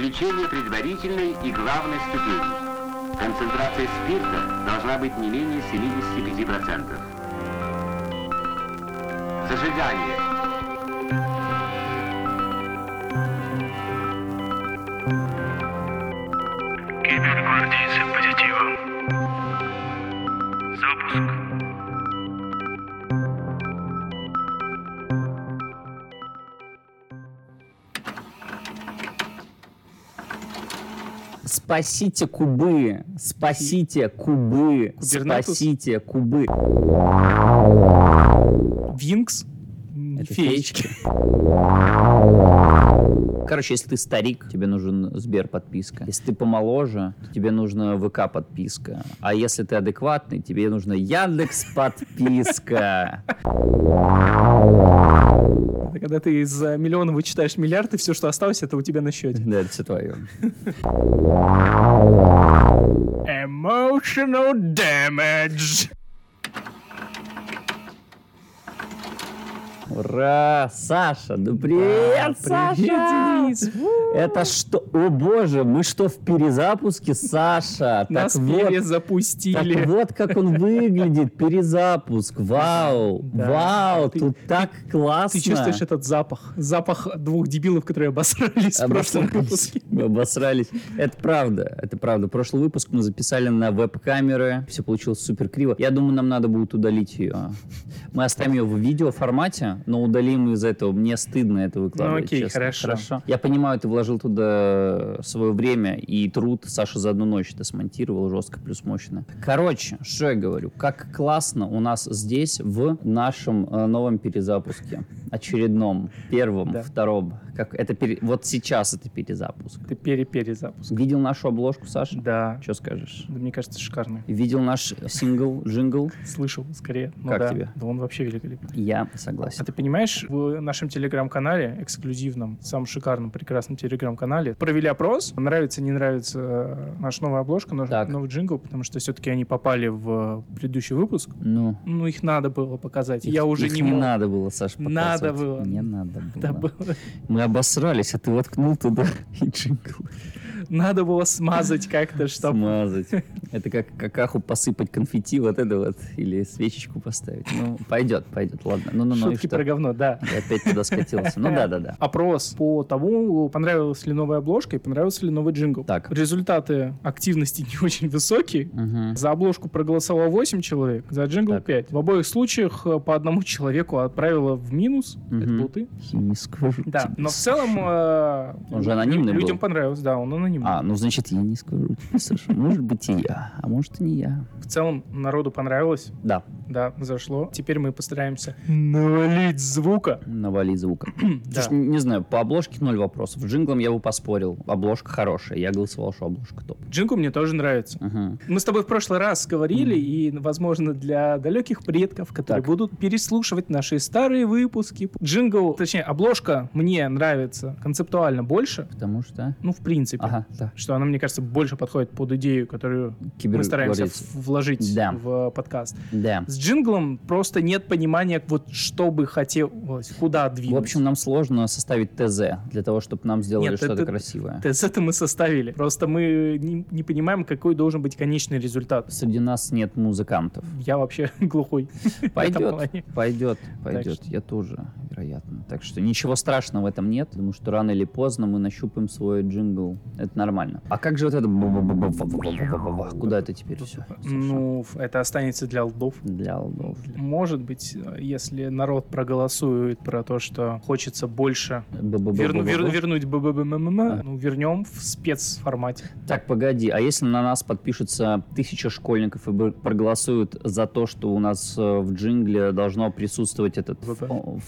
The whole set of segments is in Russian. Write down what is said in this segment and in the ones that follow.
Исключение предварительной и главной ступени. Концентрация спирта должна быть не менее 75%. Зажигание. Спасите кубы, спасите кубы, Кубернатус? спасите кубы. Винкс. Это Феечки. Короче, если ты старик, тебе нужен Сбер подписка. Если ты помоложе, то тебе нужна ВК подписка. А если ты адекватный, тебе нужна Яндекс подписка. Это когда ты из э, миллиона вычитаешь миллиард, и все, что осталось, это у тебя на счете. Да, это все твое. Emotional damage. Ура! Саша, ну привет, Саша! Привет, Денис. Это что? О боже, мы что, в перезапуске, Саша? Нас так вот, перезапустили. так вот как он выглядит, перезапуск. Вау, Да. вау, Ты- тут так классно. Ты чувствуешь этот запах? Запах двух дебилов, которые обосрались в прошлом выпуске. Мы обосрались. Это правда, это правда. Прошлый выпуск мы записали на веб-камеры. Все получилось супер криво. Я думаю, нам надо будет удалить ее. Мы оставим ее в видеоформате, но удалим из этого. Мне стыдно это выкладывать. Ну, окей, честно. хорошо. Я понимаю, ты вложил туда свое время и труд. Саша за одну ночь это смонтировал жестко плюс мощно. Короче, что я говорю? Как классно у нас здесь в нашем э, новом перезапуске. Очередном, первом, Да. втором. Как это пере- Вот сейчас это перезапуск. Ты пере-перезапуск. Видел нашу обложку, Саша? Да. Что скажешь? Да, мне кажется, шикарно. Видел наш сингл, джингл? Слышал, скорее. Ну Как да. тебе? Да он вообще великолепный. Я А согласен. Ты понимаешь, в нашем телеграм-канале, эксклюзивном, самом шикарном, прекрасном телеграм-канале, провели опрос, нравится, не нравится э, наша новая обложка, наш Так. новый джингл, потому что все-таки они попали в предыдущий выпуск. Ну, Ну, их надо было показать. их- Я уже их не не мог. надо было, Саш, Надо показывать. было. Не надо было. Да было. Мы обосрались, а ты воткнул туда и джингл. Надо было смазать как-то, чтобы... Смазать. Это как какаху посыпать конфетти, вот это вот, или свечечку поставить. Ну, пойдет, пойдет, ладно. Ну, ну, ну, Шутки про говно, да. Я опять туда скатился. Ну, да-да-да. Опрос по тому, понравилась ли новая обложка и понравился ли новый джингл. Так. Результаты активности не очень высокие. Мгм. За обложку проголосовало 8 человек, за джингл Так. 5. В обоих случаях э, по одному человеку отправило в минус. Это Мгм. был ты. Не скажу Да, но в целом э, Он же анонимный людям был. понравилось, да, он анонимный. А, ну, значит, я не скажу тебе, Саша. Может быть, и я, а может, и не я. В целом народу понравилось, Да, да, зашло. Теперь мы постараемся навалить звука. навали звука. Да. Слушай, не знаю, по обложке ноль вопросов. Джинглом я бы поспорил. Обложка хорошая. Я голосовал, что обложка топ. Джингл мне тоже нравится. Мгм. Мы с тобой в прошлый раз говорили, и, возможно, для далеких предков, которые Так. будут переслушивать наши старые выпуски. Джингл, точнее, обложка мне нравится концептуально больше, Потому что... ну, в принципе. Ага, да. Что она, мне кажется, больше подходит под идею, которую мы стараемся вложить Да. в подкаст. Да. С джинглом просто нет понимания, вот что бы хотелось, куда двигаться. В общем, нам сложно составить ТЗ для того, чтобы нам сделали что-то красивое. ТЗ это мы составили. Просто мы не, не понимаем, какой должен быть конечный результат. Среди нас нет музыкантов. Я вообще глухой. Пойдет, пойдет, пойдет. Я тоже, вероятно. Так что ничего страшного в этом нет. потому что рано или поздно мы нащупаем свой джингл. Это нормально. А как же вот это... Куда это теперь все? Ну, это останется для лдов. Для лдов. Может быть, если народ проголосует про то, что хочется больше вернуть БББММ, ну, вернем в спецформате. Так, погоди, а если на нас подпишутся тысяча школьников и проголосуют за то, что у нас в джингле должно присутствовать этот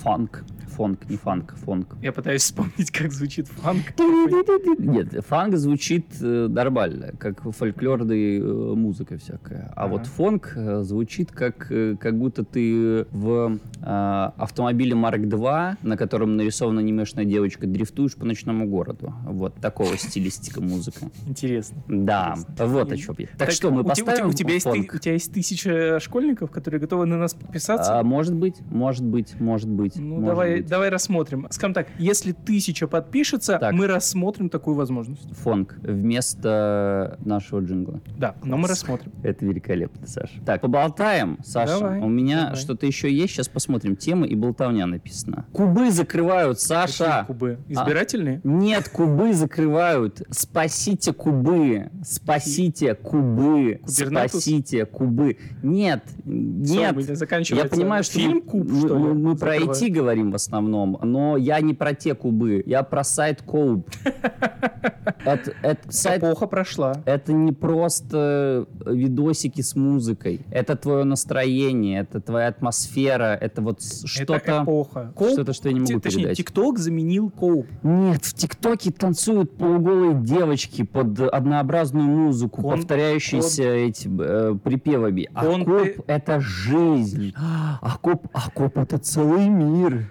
фанк? Фо- фанк, фонк, не фанк, фонк. Я пытаюсь вспомнить, как звучит фанк. Нет, фанк звучит э, нормально, как фольклорная э, музыка всякая. А Ага. вот фонк э, звучит как, как будто ты в э, автомобиле Марк 2, на котором нарисована анимешная девочка, дрифтуешь по ночному городу. Вот такого стилистика музыка. Интересно. Да, Интересно. вот о чем я. Так, что, мы у, те- у поставим у тебя есть, у тебя есть тысяча школьников, которые готовы на нас подписаться? А, может быть, может быть, может быть. ну, может давай, быть. давай рассмотрим. Скажем так, если тысяча подпишется, Так. мы рассмотрим такую возможность. Фонг вместо нашего джингла. Да, но мы рассмотрим. Это великолепно, Саша. Так, поболтаем, Саша. Давай, У меня давай. что-то еще есть. Сейчас посмотрим. Темы и болтовня написано. Кубы закрывают, Саша. Какие кубы? А. Избирательные? Нет, кубы закрывают. Спасите кубы. Спасите кубы. Кубернатус? Спасите кубы. Нет, нет. меня Я понимаю, что фильм мы, «Куб», мы- что мы- мы про? IT говорим в основном, но я не про те кубы, я про сайт Коуб. Это, это сайт Эпоха прошла. это не просто видосики с музыкой. Это твое настроение, это твоя атмосфера, это вот что-то... эпоха. что-то, что я не могу Точнее, передать. ТикТок заменил Коуп. Нет, в ТикТоке танцуют полуголые девочки под однообразную музыку, повторяющиеся эти э, припевами. А Кон- коп — это жизнь. А а коп — это целый мир.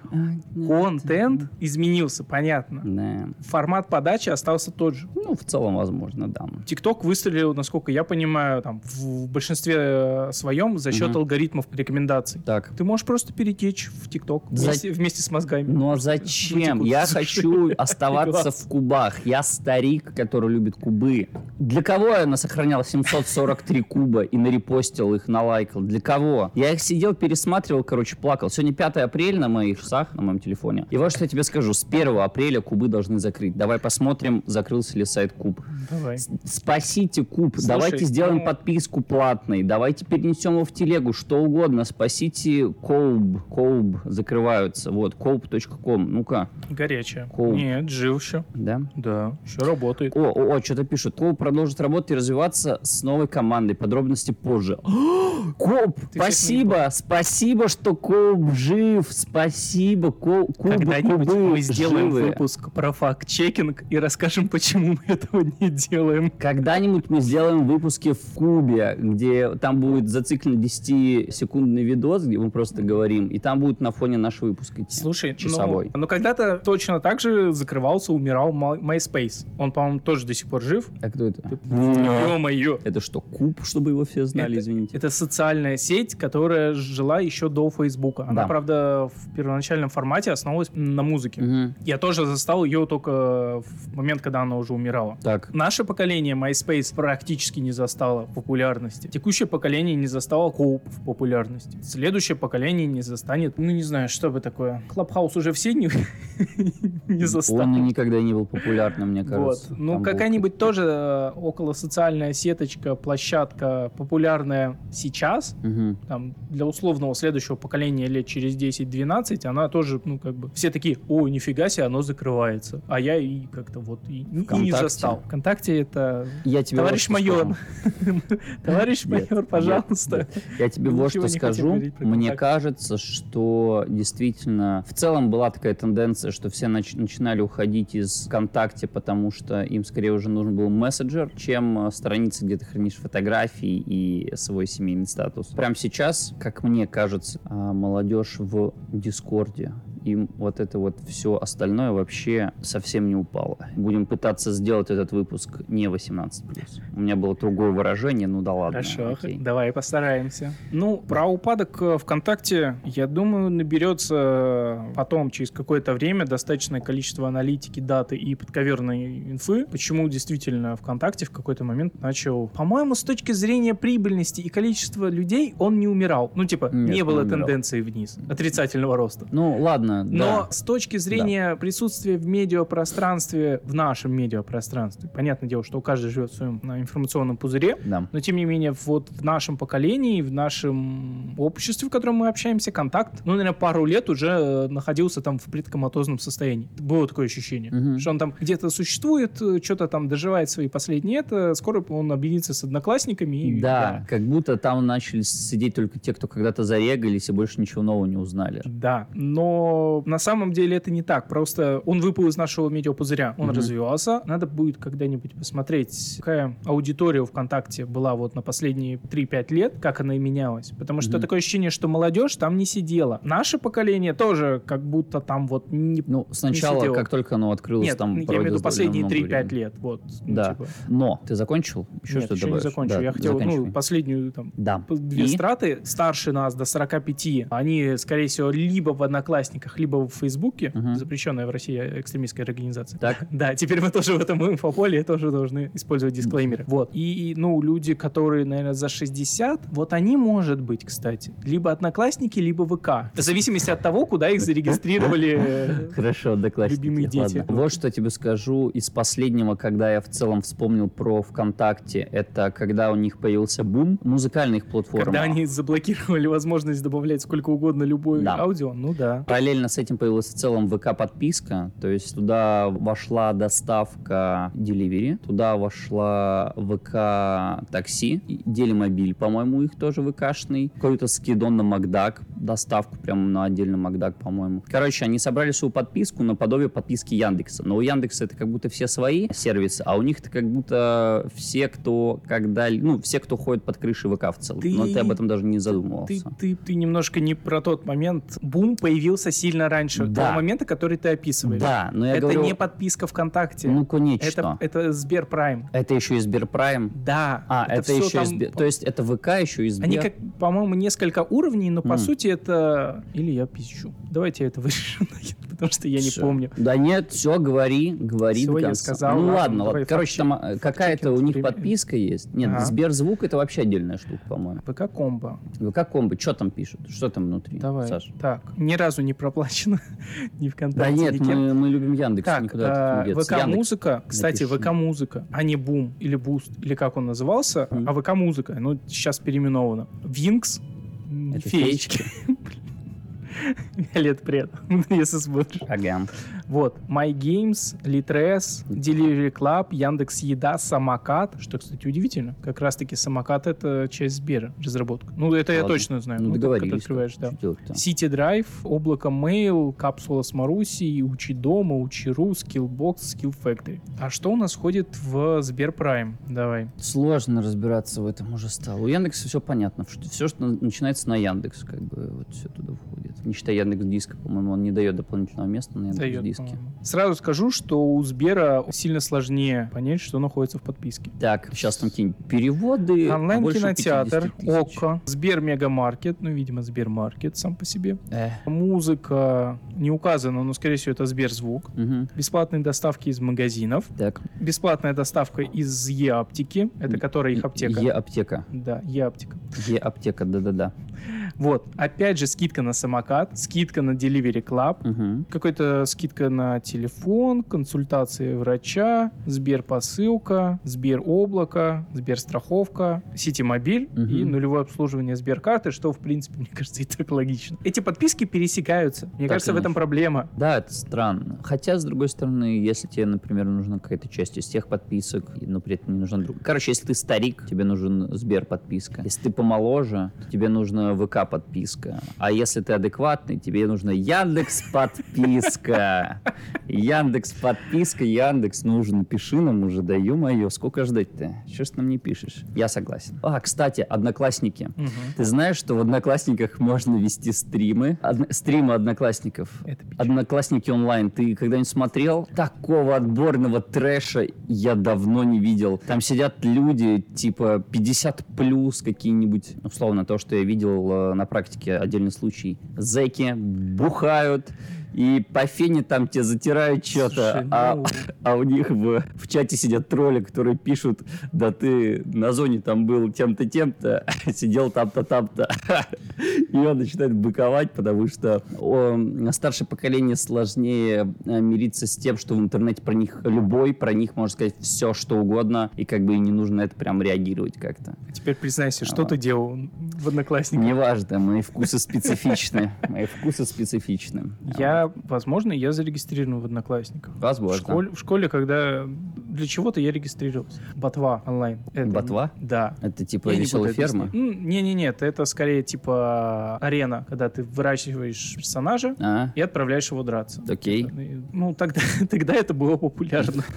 Контент изменился, понятно. Да. Формат подачи остался тот же. Ну, в целом, возможно, да. ТикТок выстрелил, насколько я понимаю, там, в большинстве э, своем за счет Мгм. алгоритмов рекомендаций. Так. Ты можешь просто перетечь в ТикТок За- вместе, вместе с мозгами. Но Просто зачем? Я хочу оставаться в кубах. Я старик, который любит кубы. Для кого я насохранял 743 куба и нарепостил их, налайкал? Для кого? Я их сидел, пересматривал, короче, плакал. Сегодня 5 апреля на моих часах, на моем телефоне. И вот что я тебе скажу. С 1 апреля кубы должны закрыть. Давай посмотрим, закрылся ли сайт куб. Давай. С- Спасите Coub. Слушай, Давайте сделаем ну- подписку платной. Давайте перенесем его в телегу, что угодно. Спасите Coub. Coub закрываются. Вот, coub.com. Ну-ка, Горячая. Coub. Нет, жив еще. да? Да, еще работает. О, о, о, что-то пишут. Coub продолжит работать и развиваться с новой командой. Подробности позже. Coub, Ты спасибо, спасибо, что Coub жив. Спасибо, Ко- Кубы, Когда-нибудь Кубы мы сделаем живы. выпуск про факт-чекинг и расскажем, почему мы этого не делаем. Когда-нибудь мы сделаем выпуски в Кубе, где там будет зациклен 10-секундный видос, где мы просто говорим, и там будет на фоне наш выпуск идти. Слушай, часовой. ну, ну когда-то точно так же закрывался, умирал MySpace. Он, по-моему, тоже до сих пор жив. А кто это? Ё-моё. Это что, Куб, чтобы его все знали, Это- извините? Это социальная сеть, которая жила еще до Фейсбука. Она, Да. правда, в первоначальном формате основывалась на музыке. Мгм. Я тоже застал ее только в момент, когда она уже умирала. Так, Наше поколение MySpace практически не застало популярности. Текущее поколение не застало Коуп в популярности. Следующее поколение не застанет, ну не знаю, что бы такое. Клабхаус уже все не, не застал. он никогда не был популярным, мне кажется. Вот. Ну, какая-нибудь тоже э, около социальная сеточка, площадка популярная сейчас, Мгм. там, для условного следующего поколения лет через 10-12, она тоже, ну, как бы, все такие, о, нифига себе, оно закрывается. А я и как-то вот и, и не застал. ВКонтакте это... Я тебе Товарищ вот майор, товарищ майор, пожалуйста. Я тебе вот что скажу. Мне кажется, что действительно в целом была такая тенденция, что все нач- начинали уходить из ВКонтакте, потому что им скорее уже нужен был мессенджер, чем э, страницы, где ты хранишь фотографии и свой семейный статус. Прямо сейчас, как мне кажется, а, молодежь в Дискорде Форде им вот это вот все остальное вообще совсем не упало. Будем пытаться сделать этот выпуск не 18+. У меня было другое выражение, ну да ладно. Хорошо, окей. давай постараемся. Ну, про упадок э, ВКонтакте, я думаю, наберется потом, через какое-то время, достаточное количество аналитики, даты и подковерной инфы. Почему действительно ВКонтакте в какой-то момент начал... По-моему, с точки зрения прибыльности и количества людей он не умирал. Ну, типа, Нет, не не было умирал. тенденции вниз, отрицательного роста. Ну, ладно, Но да. с точки зрения присутствия в медиапространстве, в нашем медиапространстве, понятное дело, что каждый живет в своем информационном пузыре, Да. но тем не менее, вот в нашем поколении, в нашем обществе, в котором мы общаемся, контакт, ну, наверное, пару лет уже э, находился там в предкоматозном состоянии. Было такое ощущение, Мгм. что он там где-то существует, э, что-то там доживает свои последние это, скоро он объединится с одноклассниками. И, Да, как будто там начали сидеть только те, кто когда-то зарегались и больше ничего нового не узнали. Да, но на самом деле это не так. Просто он выпал из нашего медиапузыря, он Мгм. развивался. Надо будет когда-нибудь посмотреть, какая аудитория ВКонтакте была вот на последние 3-5 лет, как она и менялась. Потому что Мгм. такое ощущение, что молодежь там не сидела. Наше поколение тоже как будто там вот не... Ну, сначала, сидел. как только оно открылось, Нет, там я имею в виду последние много 3-5 времени. лет. Вот, ну, Да. типа. Но ты закончил? Еще Нет, что еще не добавишь? закончил. Да, я хотел, ну, последнюю там Да. Две И? страты старше нас до 45, они, скорее всего, либо в Одноклассниках, Одноклассниках, либо в Фейсбуке, Мгм. запрещенная в России экстремистская организация. Так? Да, теперь мы тоже в этом инфополе тоже должны использовать дисклеймеры. Вот. И, ну, люди, которые, наверное, за 60, вот они, может быть, кстати, либо Одноклассники, либо ВК. В зависимости от того, куда их зарегистрировали. Хорошо, одноклассники. Любимые дети. Ладно. Вот что я тебе скажу из последнего, когда я в целом вспомнил про ВКонтакте, это когда у них появился бум музыкальных платформ. Когда они заблокировали возможность добавлять сколько угодно любое Да. аудио, ну да. Параллельно с этим появилась в целом ВК-подписка, то есть туда вошла доставка Delivery, туда вошла ВК-такси, Делимобиль, по-моему, их тоже ВКшный, какой-то скидон на Макдак, доставку прямо на отдельный Макдак, по-моему. Короче, они собрали свою подписку наподобие подписки Яндекса, но у Яндекса это как будто все свои сервисы, а у них это как будто все, кто когда, ну, все, кто ходит под крышей ВК в целом. Ты- Но ты об этом даже не Ты, задумывался. ты, ты немножко не про тот момент. Бум появился сильно раньше Да. того момента, который ты описываешь. Да, но я это говорю... не подписка ВКонтакте. Ну, конечно. это, это Сберпрайм. Это еще и Сберпрайм. Да. А, это, всё еще там- и Сбер... То есть это ВК еще и Сбер? Они, как, по-моему, несколько уровней, но по М. сути это... Или я пищу. Давайте я это вырежу, потому что я не помню. Да нет, все, говори, говори Всё, до я конца. сказал, ну ладно, ладно, короче, там э, какая-то у них время. подписка есть. Нет, Ага. Сберзвук это вообще отдельная штука, по-моему. ВК комбо. ВК комбо, что там пишут? Что там внутри, Давай. Саш? Так, ни разу не проплачено. Ни Да ВКонтакте, нет, никем. мы, мы любим Яндекс, Так, никуда от этого не э, деться. ВК Яндекс. музыка, кстати, напиши. ВК музыка, а не Бум или Буст, или как он назывался, Мгм. а ВК музыка, ну сейчас переименовано. Winx, Это феечки. Лет пред, если смотришь. Ага. Вот, My Games, Litres, Delivery Club, Яндекс Еда, Самокат. Что, кстати, удивительно. Как раз-таки Самокат — это часть Сбера, разработка. Ну, это я Ладно. точно знаю. Ну, когда договорились. открываешь, да. City Drive, Облако Mail, Капсула с Марусей, Учи дома, Учи.ру, Skillbox, Skill Factory. А что у нас входит в Сберпрайм? Давай. Сложно разбираться в этом уже стало. У Яндекса все понятно. Все, что на- начинается на Яндекс, как бы, вот все туда входит. Не считая Яндекс Диска, по-моему, он не дает дополнительного места на Яндекс Дает, Диске. по-моему. Сразу скажу, что у Сбера сильно сложнее понять, что находится в подписке. Так, сейчас там какие-нибудь переводы. а Онлайн-кинотеатр, 50 тысяч. ОККО, Сбер Мегамаркет, ну, видимо, Сбермаркет сам по себе. Эх, Музыка не указана, но, скорее всего, это Сберзвук. мгм. Бесплатные доставки из магазинов. Так. Бесплатная доставка из Е-аптеки, это которая их аптека. Е-аптека. Да, Е-аптека. Е-аптека, да-да-да. Вот, опять же, скидка на самокат, скидка на Delivery Club, Мгм. какой-то скидка на телефон, консультации врача, Сберпосылка, Сбероблако, Сберстраховка, Ситимобиль Мгм. и нулевое обслуживание Сберкарты, что, в принципе, мне кажется, и так логично. Эти подписки пересекаются. Мне Да, кажется, в этом проблема. Да, это странно. Хотя, с другой стороны, если тебе, например, нужна какая-то часть из тех подписок, но при этом не нужна друг. Короче, если ты старик, тебе нужен Сбер подписка. Если ты помоложе, то тебе нужна ВК подписка. А если ты адекватный, тебе нужна Яндекс подписка. Яндекс подписка, Яндекс, ну уже напиши нам уже, да ё-моё, сколько ждать-то? Чё ж ты нам не пишешь? Я согласен. А, кстати, одноклассники. Мгм. Ты знаешь, что в Одноклассниках можно вести стримы? Одно- стримы Одноклассников. Одноклассники онлайн. Ты когда-нибудь смотрел? Такого отборного трэша я давно не видел. Там сидят люди, типа 50 плюс какие-нибудь. Условно, то, что я видел э, на практике, отдельный случай. Зэки бухают, и по фене там тебе затирают что-то, а, ну, а у них в, в чате сидят тролли, которые пишут, да ты на зоне там был тем-то, тем-то, сидел там-то, там-то. И он начинает быковать, потому что о, старшее поколение сложнее э, мириться с тем, что в интернете про них любой, про них можно сказать все, что угодно, и как бы не нужно на это прям реагировать как-то. Теперь признайся, что А. ты делал в Одноклассниках? Неважно, мои вкусы специфичны. Мои вкусы специфичны. Я, возможно, я зарегистрирован в Одноклассниках. В Возможно. школе, в школе, когда для чего-то я регистрировался. Ботва онлайн. Это- Ботва? Да. Это типа веселая ферма? М, Не-не-не, это скорее типа арена, когда ты выращиваешь персонажа А, и отправляешь его драться. окей. Ну, тогда, тогда это было популярно.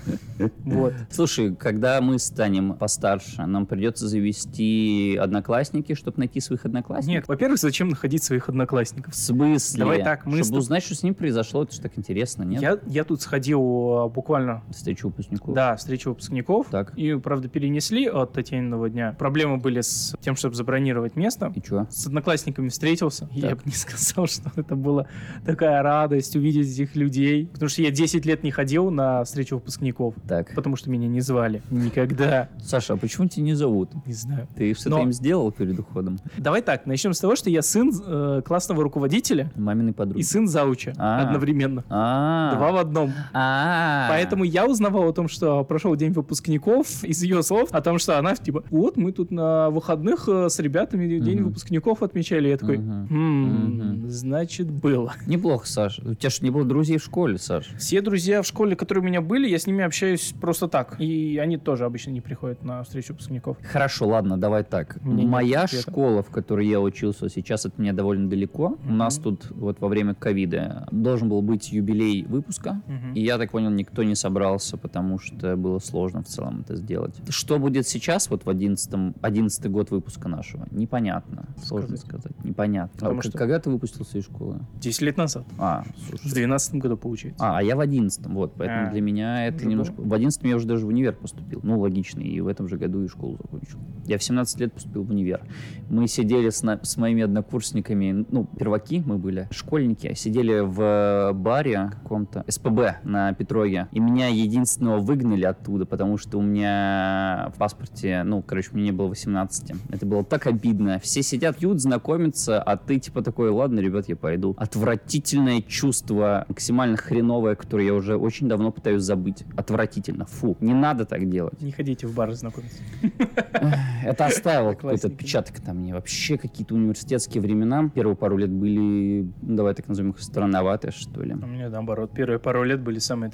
Вот. Слушай, когда мы станем постарше, нам придется завести одноклассники, чтобы найти своих одноклассников? Нет, во-первых, зачем находить своих одноклассников? В смысле? Давай так, мы Чтобы тоб- узнать, что с ним произошло, это же так интересно, нет? Я, я тут сходил а, буквально, Встречу выпускников. да, встречу выпускников. Так. И, правда, перенесли от Татьяниного дня. Проблемы были с тем, чтобы забронировать место. И чё? С одноклассниками встретился, я Так. бы не сказал, что это была такая радость увидеть этих людей. Потому что я 10 лет не ходил на встречу выпускников, Так, потому что меня не звали. Никогда. Саша, а почему тебя не зовут? Не знаю. Ты что-то Но- им сделал перед уходом? Давай так, начнем с того, что я сын э, классного руководителя Маминой подруги. и сын зауча А. одновременно. А, Два в одном. А. Поэтому я узнавал о том, что прошел день выпускников из ее слов, о том, что она типа, вот мы тут на выходных э, с ребятами день выпускников отмечали. Я такой, Мгм. «М, Мгм. значит было. Неплохо, Саша. У тебя же не было друзей в школе, Саш. Все друзья в школе, которые у меня были, я с ними общаюсь просто так. И они тоже обычно не приходят на встречу выпускников. Хорошо, ладно, давай так. У меня нет Моя ответа. школа, в которой я учился, сейчас от меня довольно далеко. У Мгм. нас тут вот во время ковида должен был быть юбилей выпуска. Мгм. И я так понял, никто не собрался, потому что было сложно в целом это сделать. Что будет сейчас, вот в 11 11 год выпуска нашего, непонятно. Сложно Сказать. Непонятно. Потому А что- Когда ты выпустился из школы? 10 лет назад. А, В слушай. 12 году, получается. А, а я в одиннадцатом, вот, поэтому А, для меня это уже немножко... было? В одиннадцатом я уже даже в универ поступил, ну, логично, и в этом же году и школу закончил. Я в 17 лет поступил в универ. Мы сидели с, на- с моими однокурсниками, ну, перваки мы были, школьники, сидели в баре каком-то, СПБ на Петроге, и меня единственного выгнали оттуда, потому что у меня в паспорте, ну, короче, мне не было 18. Это было так обидно. Все сидят, пьют, знакомятся, а ты типа такой, ладно, ребят, я пойду. Отвратительное чувство, максимально хреновое, которое я уже очень давно пытаюсь забыть. Отвратительно. Фу, не надо так делать. Не ходите в бары знакомиться. Это оставило какой-то отпечаток там мне. Вообще какие-то университетские времена. Первые пару лет были, ну, давай так назовем их, странноватые, что ли. У меня наоборот, первые пару лет были самые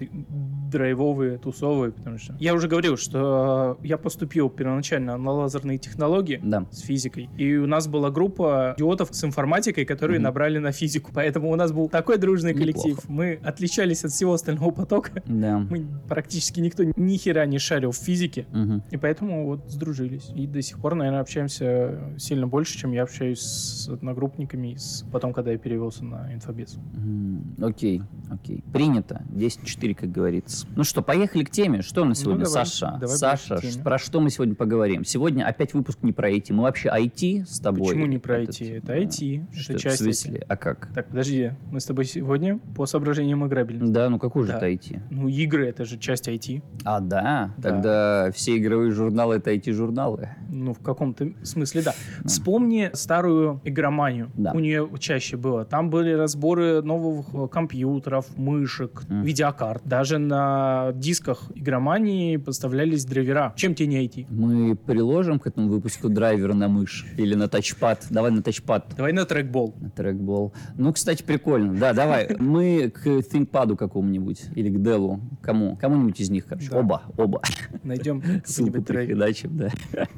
драйвовые, тусовые, потому что... Я уже говорил, что я поступил первоначально на лазерные технологии Да. с физикой, и у нас была группа идиотов с информатикой, которые Мгм. набрали на физику, поэтому у нас был такой дружный коллектив. Неплохо. Мы отличались от всего остального потока. Да. Мы практически никто ни хера не шарил в физике, Мгм. и поэтому вот сдружились. И до сих пор, наверное, общаемся сильно больше, чем я общаюсь с одногруппниками, с... потом, когда я перевелся на инфобес. М, Окей, окей. Принято. 10-4, как говорится. Ну что, поехали к теме. Что у нас Ну, сегодня, давай, Саша? давай Саша, про что мы сегодня поговорим? Сегодня опять выпуск не про IT. Мы вообще IT с тобой. Почему не про IT? Это IT, Что, это в часть смысле? А как? Так, подожди, мы с тобой сегодня по соображениям играбельности. Да, ну какой же Да. это IT? Ну, игры это же часть IT. А, да? Да. Тогда все игровые журналы это IT-журналы. Ну, в каком-то смысле, да. Вспомни старую игроманию. Да. У нее чаще было. Там были разборы новых э, компьютеров, мышек, Мгм. видеокарт. Даже на дисках игромании поставлялись драйвера. Чем тебе не IT? Мы приложим к этому выпуску драйвер на мышь или на тачпад. Давай на тачпад. Давай на трекбол. На трекбол. Ну, кстати, прикольно. Да, давай. Мы к ThinkPad какому-нибудь или к Dell. Кому? Кому-нибудь из них, короче. Да. Оба, оба. Найдем Ссылку прихреначим, да.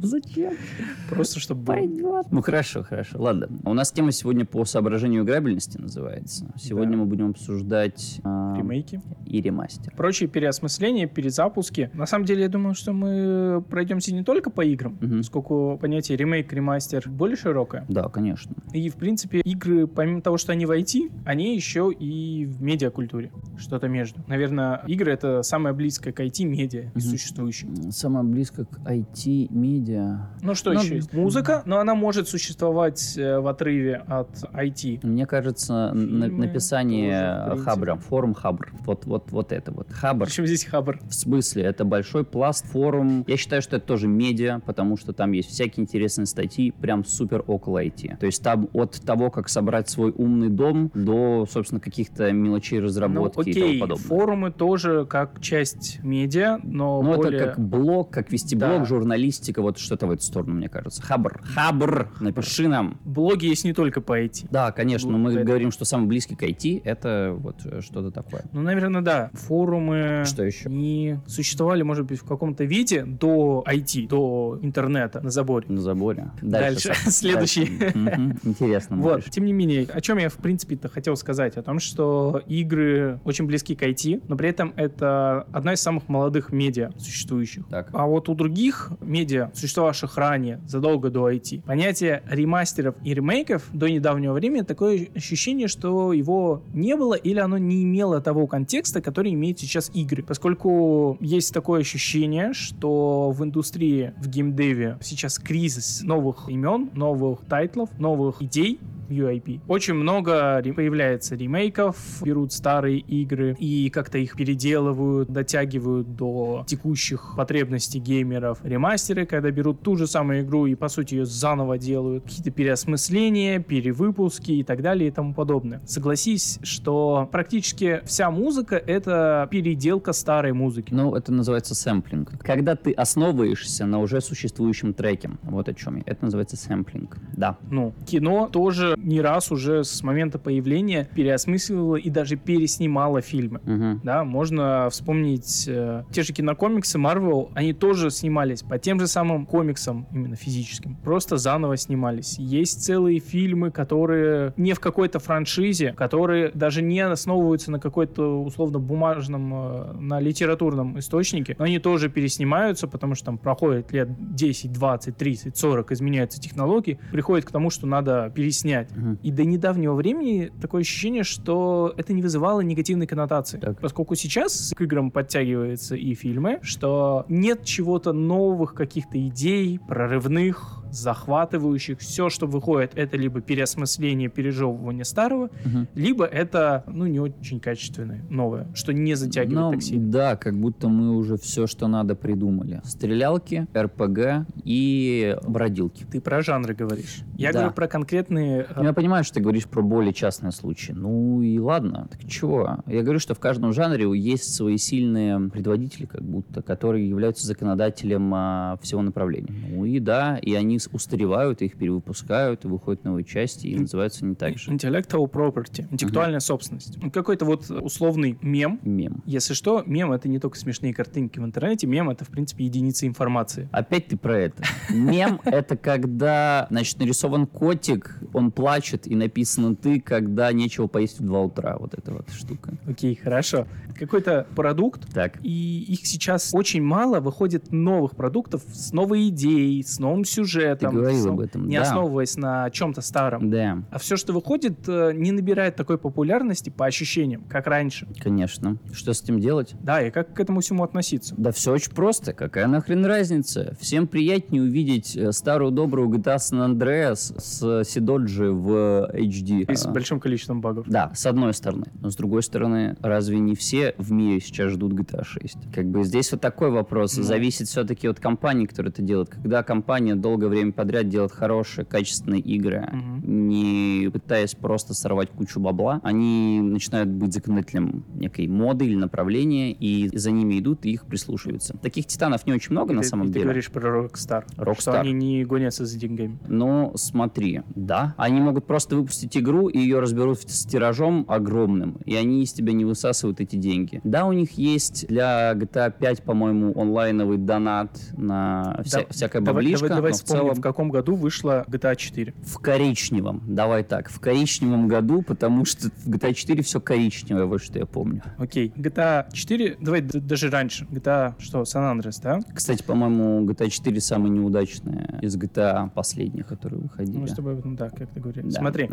Зачем? Просто чтобы было. Пойдет. Ну, хорошо, хорошо. Ладно. У нас тема сегодня по соображению играбельности называется. Сегодня Да. мы будем обсуждать а, ремейки. и ремастер. Прочие переосмысления, перезапуски. На самом деле, я думаю, что мы пройдемся не только по играм, Мгм. поскольку понятие ремейк, ремастер более широкое. Да, конечно. И, в принципе, игры, помимо того, что они в IT, они еще и в медиакультуре. Что-то между. Наверное, игры — это самое близкое к IT-медиа из Мгм. существующих. Самое близко к IT-медиа. Ну, что Ну, еще есть? Музыка, но она может существовать э, в отрыве от IT. Мне кажется, на- написание. Хабра, форум Хабр, вот, вот, вот это вот. Хабр, Причем здесь хабр. в смысле, это большой пласт форум. Я считаю, что это тоже медиа, потому что там есть всякие интересные статьи, прям супер около IT. То есть там от того, как собрать свой умный дом, до, собственно, каких-то мелочей Ну, разработки и тому окей, подобное. форумы тоже как часть медиа, но Ну, более... это как блог, как вестиблог, Да. журналистика, вот что-то в эту сторону, мне кажется. Хабр, Хабр, напиши нам. Блоги есть не только по IT. Да, конечно, но мы это. говорим, что самый близкий к IT это вот э, что-то такое. Ну, наверное, да. Форумы Что еще? не существовали, может быть, в каком-то виде до IT, до интернета на заборе. На заборе. Дальше. Следующий. Дальше. Мгм. Интересно. Вот, тем не менее, о чем я, в принципе-то, хотел сказать? О том, что игры очень близки к IT, но при этом это одна из самых молодых медиа существующих. Так. А вот у других медиа, существовавших ранее, задолго до IT. Понятие ремастеров и ремейков до недавнего времени такое ощущение, что его не было или оно не имело того контекста, который имеет сейчас игры. Поскольку есть такое ощущение, что в индустрии, в геймдеве сейчас кризис новых имен, новых тайтлов, новых идей, UIP. Очень много появляется ремейков, берут старые игры и как-то их переделывают, дотягивают до текущих потребностей геймеров. Ремастеры, когда берут ту же самую игру и, по сути, ее заново делают. Какие-то переосмысления, перевыпуски и так далее и тому подобное. Согласись, что практически вся музыка — это переделка старой музыки. Ну, это называется сэмплинг. Когда ты основываешься на уже существующем треке. Вот о чем я. Это называется сэмплинг. Да. Ну, кино тоже не раз уже с момента появления переосмысливала и даже переснимала фильмы. Угу. Да, можно вспомнить э, те же кинокомиксы Marvel, они тоже снимались по тем же самым комиксам, именно физическим, просто заново снимались. Есть целые фильмы, которые не в какой-то франшизе, которые даже не основываются на какой-то условно бумажном, э, на литературном источнике, но они тоже переснимаются, потому что там проходит лет 10, 20, 30, 40, изменяются технологии, приходит к тому, что надо переснять. Мгм. И до недавнего времени такое ощущение, что это не вызывало негативной коннотации. Так. Поскольку сейчас к играм подтягиваются и фильмы, что нет чего-то новых, каких-то идей, прорывных, захватывающих. Все, что выходит, это либо переосмысление, пережевывание старого, Мгм. либо это, ну, не очень качественное, новое, что не затягивает Ну, так сильно. Да, как будто мы уже все, что надо, придумали. Стрелялки, РПГ и бродилки. Ты про жанры говоришь. Я Да. говорю про конкретные... э, Я понимаю, что ты говоришь про более частные случаи. Ну и ладно, так чего? Я говорю, что в каждом жанре есть свои сильные предводители, как будто, которые являются законодателем а, всего направления. Ну и да, и они с- устаревают, их перевыпускают, и выходят новые части, и называются не так же. Intellectual property, интеллектуальная собственность. Ну, Какой-то вот условный мем. Мем. Если что, мем это не только смешные картинки в интернете, мем это, в принципе, единица информации. Опять ты про это. Мем — это когда, значит, нарисован котик, он плачет, и написано «ты», когда нечего поесть в 2 утра. Вот эта вот штука. Окей, хорошо. Какой-то продукт, Так. и их сейчас очень мало выходит новых продуктов с новой идеей, с новым сюжетом. Ты говорил с- об этом, Не да. основываясь на чем-то старом. Да, А все, что выходит, э, не набирает такой популярности по ощущениям, как раньше. конечно. Что с этим делать? Да, и как к этому всему относиться? Да все очень просто. Какая нахрен разница? Всем приятнее увидеть э, старую добрую GTA San Andreas с Сидоджи в HD. И с А, большим количеством багов. Да, с одной стороны. Но с другой стороны, разве не все в мире сейчас ждут GTA 6? Как бы здесь вот такой вопрос. Ну. Зависит все-таки от компании, которая это делает. Когда компания долгое время подряд делает хорошие, качественные игры, Мгм. не пытаясь просто сорвать кучу бабла, они начинают быть законодателем некой моды или направления, и за ними идут и их прислушиваются. Таких титанов не очень много на Ты- самом и ты деле. говоришь про Rockstar. Что Rockstar. они не гонятся за деньгами. Ну, смотри, да. Они могут просто выпустить игру, и ее разберут с тиражом огромным, и они из тебя не высасывают эти деньги. Да, у них есть для GTA 5, по-моему, онлайновый донат на вся- Да- всякая Давай, давай, давай но в вспомним, целом в каком году вышла GTA 4. в коричневом. Давай так, в коричневом году, потому что в GTA 4 все коричневое, вот что я помню. Окей, GTA 4, давай даже раньше. GTA, что, San Andreas, да? Кстати, по-моему, GTA 4 самая неудачная из GTA последних, которые выходили. Мы с тобой об этом, да, как ты говорили. Да, Смотри.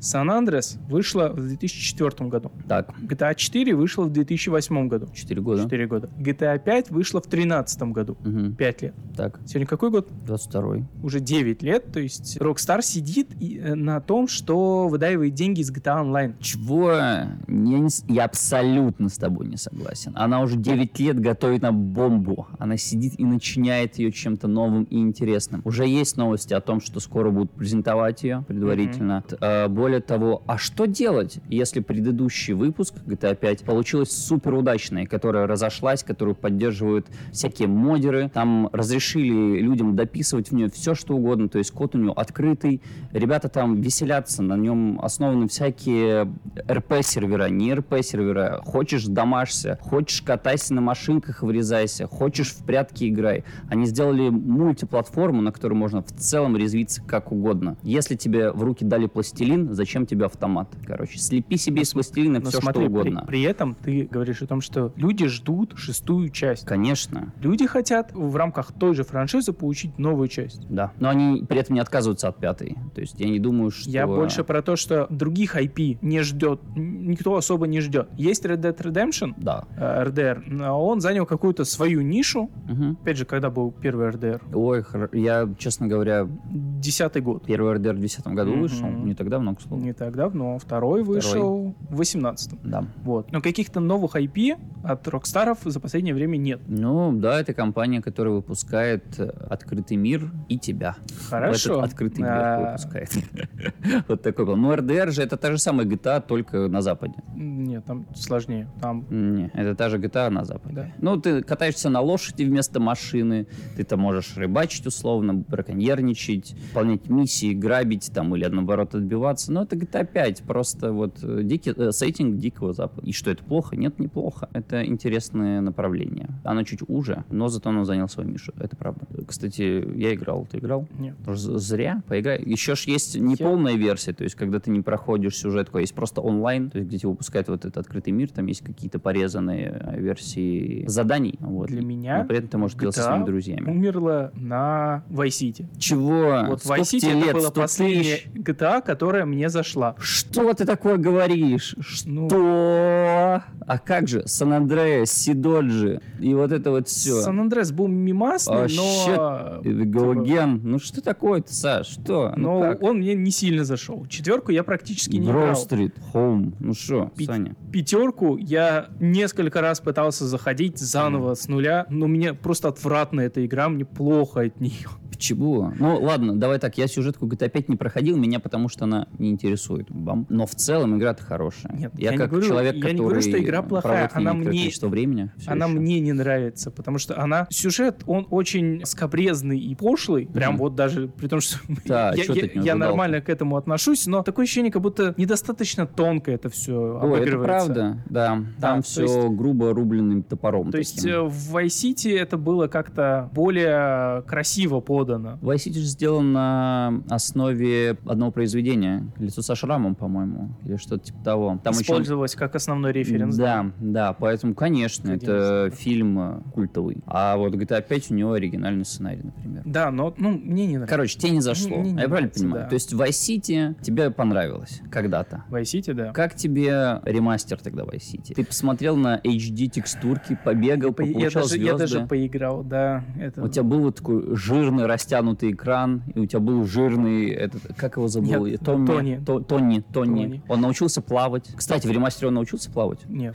San Andreas вышла в 2004 году. Так, GTA 4 вышла в 2008 году. 4 года. 4 года. GTA 5 вышла в 2013 году. 5 лет. Так, Сегодня какой год? 22 Уже 9 лет. То есть Rockstar сидит и, э, на том, что выдаивает деньги из GTA Online. Чего? Я, не я абсолютно с тобой не согласен. Она уже 9 лет готовит на бомбу. Она сидит и начиняет ее чем-то новым и интересным. Уже есть новости о том, что скоро будут презентовать ее предварительно. Э, Более того, а что делать, если предыдущий выпуск GTA 5 получилась супер удачной, которая разошлась, которую поддерживают всякие модеры, там разрешили людям дописывать в нее все, что угодно. То есть код у него открытый, ребята там веселятся, на нем основаны всякие РП-сервера, не РП-сервера. Хочешь домашься, хочешь катайся на машинках, врезайся, хочешь в прятки играй. Они сделали мультиплатформу, на которой можно в целом резвиться как угодно. Если тебе в руки дали пластилин, зачем тебе автомат? Короче, слепи себе из пластилина Но все смотри, что угодно. При, при этом ты говоришь о том, что люди ждут шестую часть. Конечно, Люди хотят в рамках той же франшизы получить новую часть. да. Но они при этом не отказываются от пятой. То есть я не думаю, что... Я больше про то, что других IP не ждет, никто особо не ждет. Есть Red Dead Redemption, Да. э, RDR, но он занял какую-то свою нишу. Мгм. Опять же, когда был первый RDR? Ой, я, честно говоря, Десятый год. первый RDR в 2010 году Мгм. вышел, не так давно, к слову. Не так давно. Второй вышел в 18 Да. Вот. Но каких-то новых IP от Рокстаров за последнее время нет. Ну, да, это компания, которая выпускает э, открытый мир и тебя. Хорошо. Этот открытый мир А, выпускает. Вот такой был. Ну, RDR же это та же самая GTA, только на Западе. Нет, там сложнее. Там Не, это та же GTA на Западе. Да. Ну, ты катаешься на лошади вместо машины, ты там можешь рыбачить условно, браконьерничать, выполнять миссии, грабить там или наоборот отбиваться. Но это GTA 5, просто вот э, дикий, э, сеттинг Дикого Запада. И что, это плохо? Нет, неплохо. Это интересное направление. Оно чуть уже, но зато оно занял свою нишу. Это правда. Кстати, я играл. Ты играл? нет. З- Зря, поиграй. Еще ж есть неполная версия, то есть когда ты не проходишь сюжетку, а есть просто онлайн, то есть где тебе выпускают вот этот открытый мир, там есть какие-то порезанные э, версии заданий. Вот. Для меня Но при этом ты можешь делать со своими друзьями. умерла на Vice City. Чего? Вот Сколько Vice City это 100 последняя? GTA, которая мне зашла. Что ты такое говоришь? Ну, Что? А как же? Сан-Андреас, Сидоджи и вот это вот все. Сан-Андрес был мимасный, А, но... типа, Галоген. Ну что такое-то, Саш? Что? Ну но как? он мне не сильно зашел. Четверку я практически не играл. Гроу-стрит, Хоум. Ну что, Пи- Саня? Пятерку я несколько раз пытался заходить заново с нуля, но мне просто отвратна эта игра, мне плохо от нее. Почему? Ну, ладно, давай так, я сюжетку GTA 5 не проходил, меня потому что она не интересует. Бам. Но в целом игра-то хорошая. Нет, я, я не как говорю- человек, я который не говорю, что игра плохая, она мне- времени. Она ещё. мне не нравится, потому что она... Сюжет, он очень скобрезный и пошлый, прям Мгм. вот даже при том, что Да, я, я- я нормально к этому отношусь, но такое ощущение, как будто недостаточно тонко это все Ой, это обыгрывается. Правда, да. Да, Там то все есть- грубо рубленным топором. То есть таким. э, в Vice City это было как-то более красиво подано. Vice City же сделан на основе одного произведения. Лицо со шрамом, по-моему, или что-то типа того. Там еще Использовалось как основной референс. Да, да, поэтому, конечно, Один это фильм культовый. А вот GTA 5 у него оригинальный сценарий, например. Да, но ну, мне не нравится. Короче, тебе не зашло. Мне не А я правильно нравится, понимаю? да. То есть Vice City тебе понравилось когда-то. Vice City, да. Как тебе ремастер тогда Vice City? Ты посмотрел на HD текстурки, побегал, По- я, получал даже, звезды. я даже поиграл, да. Это... У тебя был вот такой жирный растянутый экран, и у тебя был жирный этот, как его забыл? Нет, Томми, Тони. То- Тони, Тони. Тони. Он научился плавать. Кстати, в ремастере он научился плавать? Нет,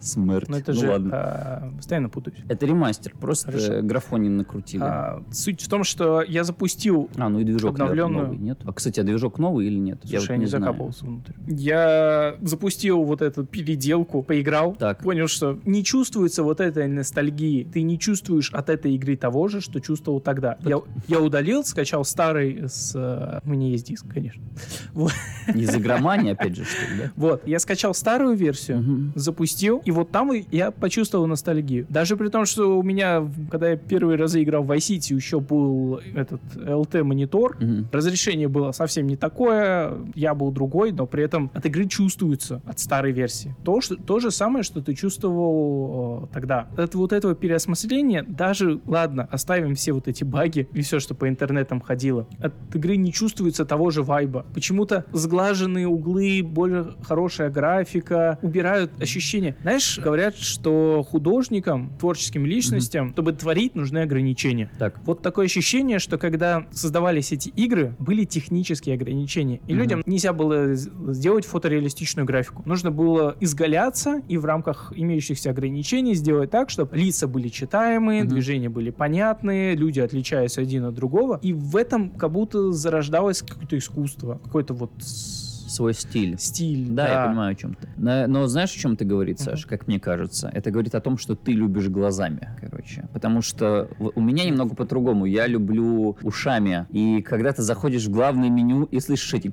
Смерть. ну это ну же... ладно. а, постоянно путаюсь. Это ремастер, просто Хорошо. э, графонин накрутили. А, А, суть в том, что я запустил ну и движок наверное, обновленную- новый, нет? А, кстати, а движок новый или нет? Слушай, я, вот не, знаю. закапывался внутрь. Я запустил вот эту переделку, поиграл, Так. понял, что не чувствуется вот этой ностальгии. Ты не чувствуешь от этой игры того же, что чувствовал тогда. Я, я удалил, скачал старый с... э, У меня есть диск, конечно. Вот. Из игромании, опять же, что ли, да? Вот, я скачал старую версию, Мгм. запустил, и вот там я почувствовал ностальгию. Даже при том, что у меня, когда я первые разы играл в Vice City, еще был этот LT-монитор, Мгм. Разрешение было совсем не такое, я был другой, но при этом от игры чувствуется от старой версии. То, что, то же самое, что ты чувствовал э, тогда. От вот этого переосмысления, даже, ладно, оставим все вот эти баги и все, что по интернетам ходило, от игры не чувствуется того же вайба. Почему-то сглаженные углы, более хорошая графика, убирают ощущение. Знаешь, говорят, что художникам, творческим личностям, чтобы творить, нужны ограничения. Так, Вот такое ощущение, что когда создавались эти игры, были технические ограничения. И Мгм. людям нельзя было сделать фотореалистичную графику. Нужно было изгаляться и в рамках имеющихся ограничений сделать так, чтобы лица были читаемые, Мгм. движения были понятные, люди отличались один от другого. И в этом как будто зарождалось какое-то искусство, какое-то вот Свой стиль. стиль. Да, я понимаю, о чем ты. Но, но знаешь, о чем это говорит, Мгм. Саша, как мне кажется? Это говорит о том, что ты любишь глазами, короче. Потому что у меня немного по-другому. Я люблю ушами. И когда ты заходишь в главное меню и слышишь эти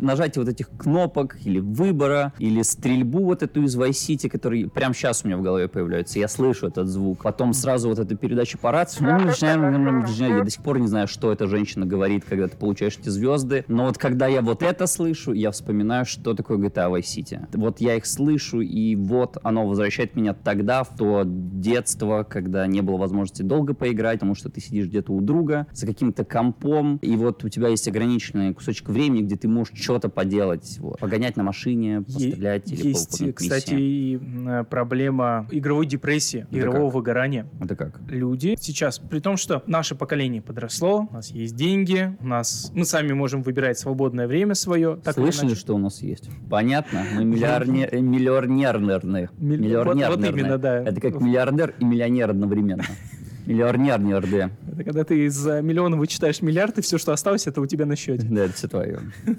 нажатие вот этих кнопок или выбора, или стрельбу вот эту из Vice City, который прямо сейчас у меня в голове появляется. Я слышу этот звук. Потом сразу вот эта передача по рации. Я до сих пор не знаю, что эта женщина говорит, когда ты получаешь эти звезды. Но вот когда я вот это слышу, я вспоминаю, что такое GTA Vice City. Вот я их слышу, и вот оно возвращает меня тогда, в то детство, когда не было возможности долго поиграть, потому что ты сидишь где-то у друга за каким-то компом, и вот у тебя есть ограниченный кусочек времени, где ты можешь что-то поделать. Вот. Погонять на машине, пострелять или Есть, кстати, и, м, проблема игровой депрессии, Это игрового выгорания. Это как? Люди сейчас, при том, что наше поколение подросло, у нас есть деньги, у нас мы сами можем выбирать свободное время свое. так Слышали, что у нас есть? Понятно. Мы. Миль- Миллионерные. вот- вот именно, да. Это как миллиардер и миллионер одновременно. Миллионер, не РД. Это когда ты из э, миллиона вычитаешь миллиард, и все, что осталось, это у тебя на счете. Да, это все твое.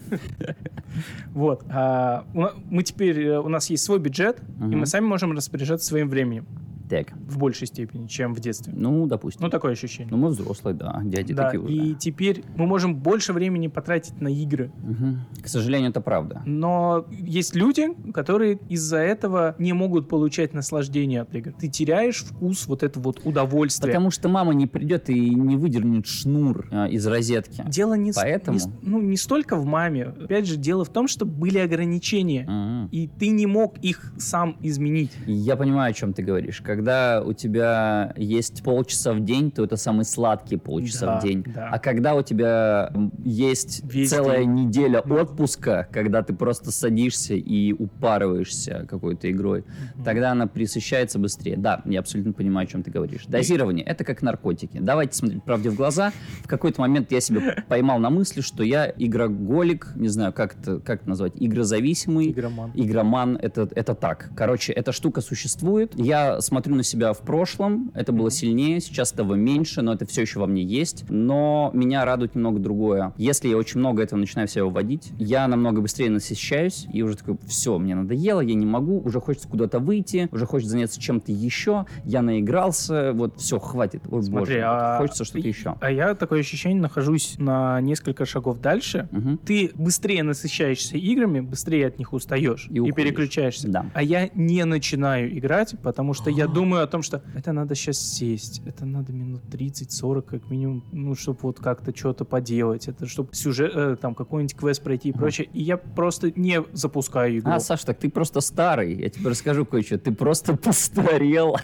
Вот. А, мы теперь, э, у нас есть свой бюджет, и мы сами можем распоряжаться своим временем Так, в большей степени, чем в детстве. ну, допустим. Ну, такое ощущение. Ну, мы взрослые, да, дяди да, такие уже. и теперь мы можем больше времени потратить на игры. Мгм. К сожалению, это правда. Но есть люди, которые из-за этого не могут получать наслаждение от игр. Ты теряешь вкус вот это вот удовольствие. Потому что мама не придет и не выдернет шнур а, из розетки. Дело не, Поэтому? не ну, не столько в маме. Опять же, дело в том, что были ограничения. Мгм. И ты не мог их сам изменить. Я понимаю, о чем ты говоришь. Когда у тебя есть полчаса в день, то это самый сладкий полчаса Да, в день. да. А когда у тебя есть Весь целая день. неделя отпуска, когда ты просто садишься и упарываешься какой-то игрой, тогда она присыщается быстрее. Да, я абсолютно понимаю, о чем ты говоришь. Дозирование — это как наркотики. Давайте смотреть правде в глаза. В какой-то момент я себя поймал на мысли, что я игроголик, не знаю, как это, как это назвать, игрозависимый. Игроман. Игроман это, это так. Короче, эта штука существует. Я смотрю на себя в прошлом. Это было сильнее, сейчас этого меньше, но это все еще во мне есть. Но меня радует немного другое. Если я очень много этого начинаю в себя выводить, я намного быстрее насыщаюсь и уже такой, все, мне надоело, я не могу, уже хочется куда-то выйти, уже хочется заняться чем-то еще, я наигрался, вот все, хватит. Ой, Смотри, боже, а- хочется что-то еще. А я такое ощущение нахожусь на несколько шагов дальше. Мгм. Ты быстрее насыщаешься играми, быстрее от них устаешь И и, переключаешься. Да. А я не начинаю играть, потому что я думаю о том, что это надо сейчас сесть, это надо минут 30-40 как минимум, ну, чтобы вот как-то что-то поделать, это чтобы сюжет, э, там, какой-нибудь квест пройти и прочее. И я просто не запускаю игру. А, Саш, так ты просто старый. Я тебе расскажу кое-что. Ты просто постарел.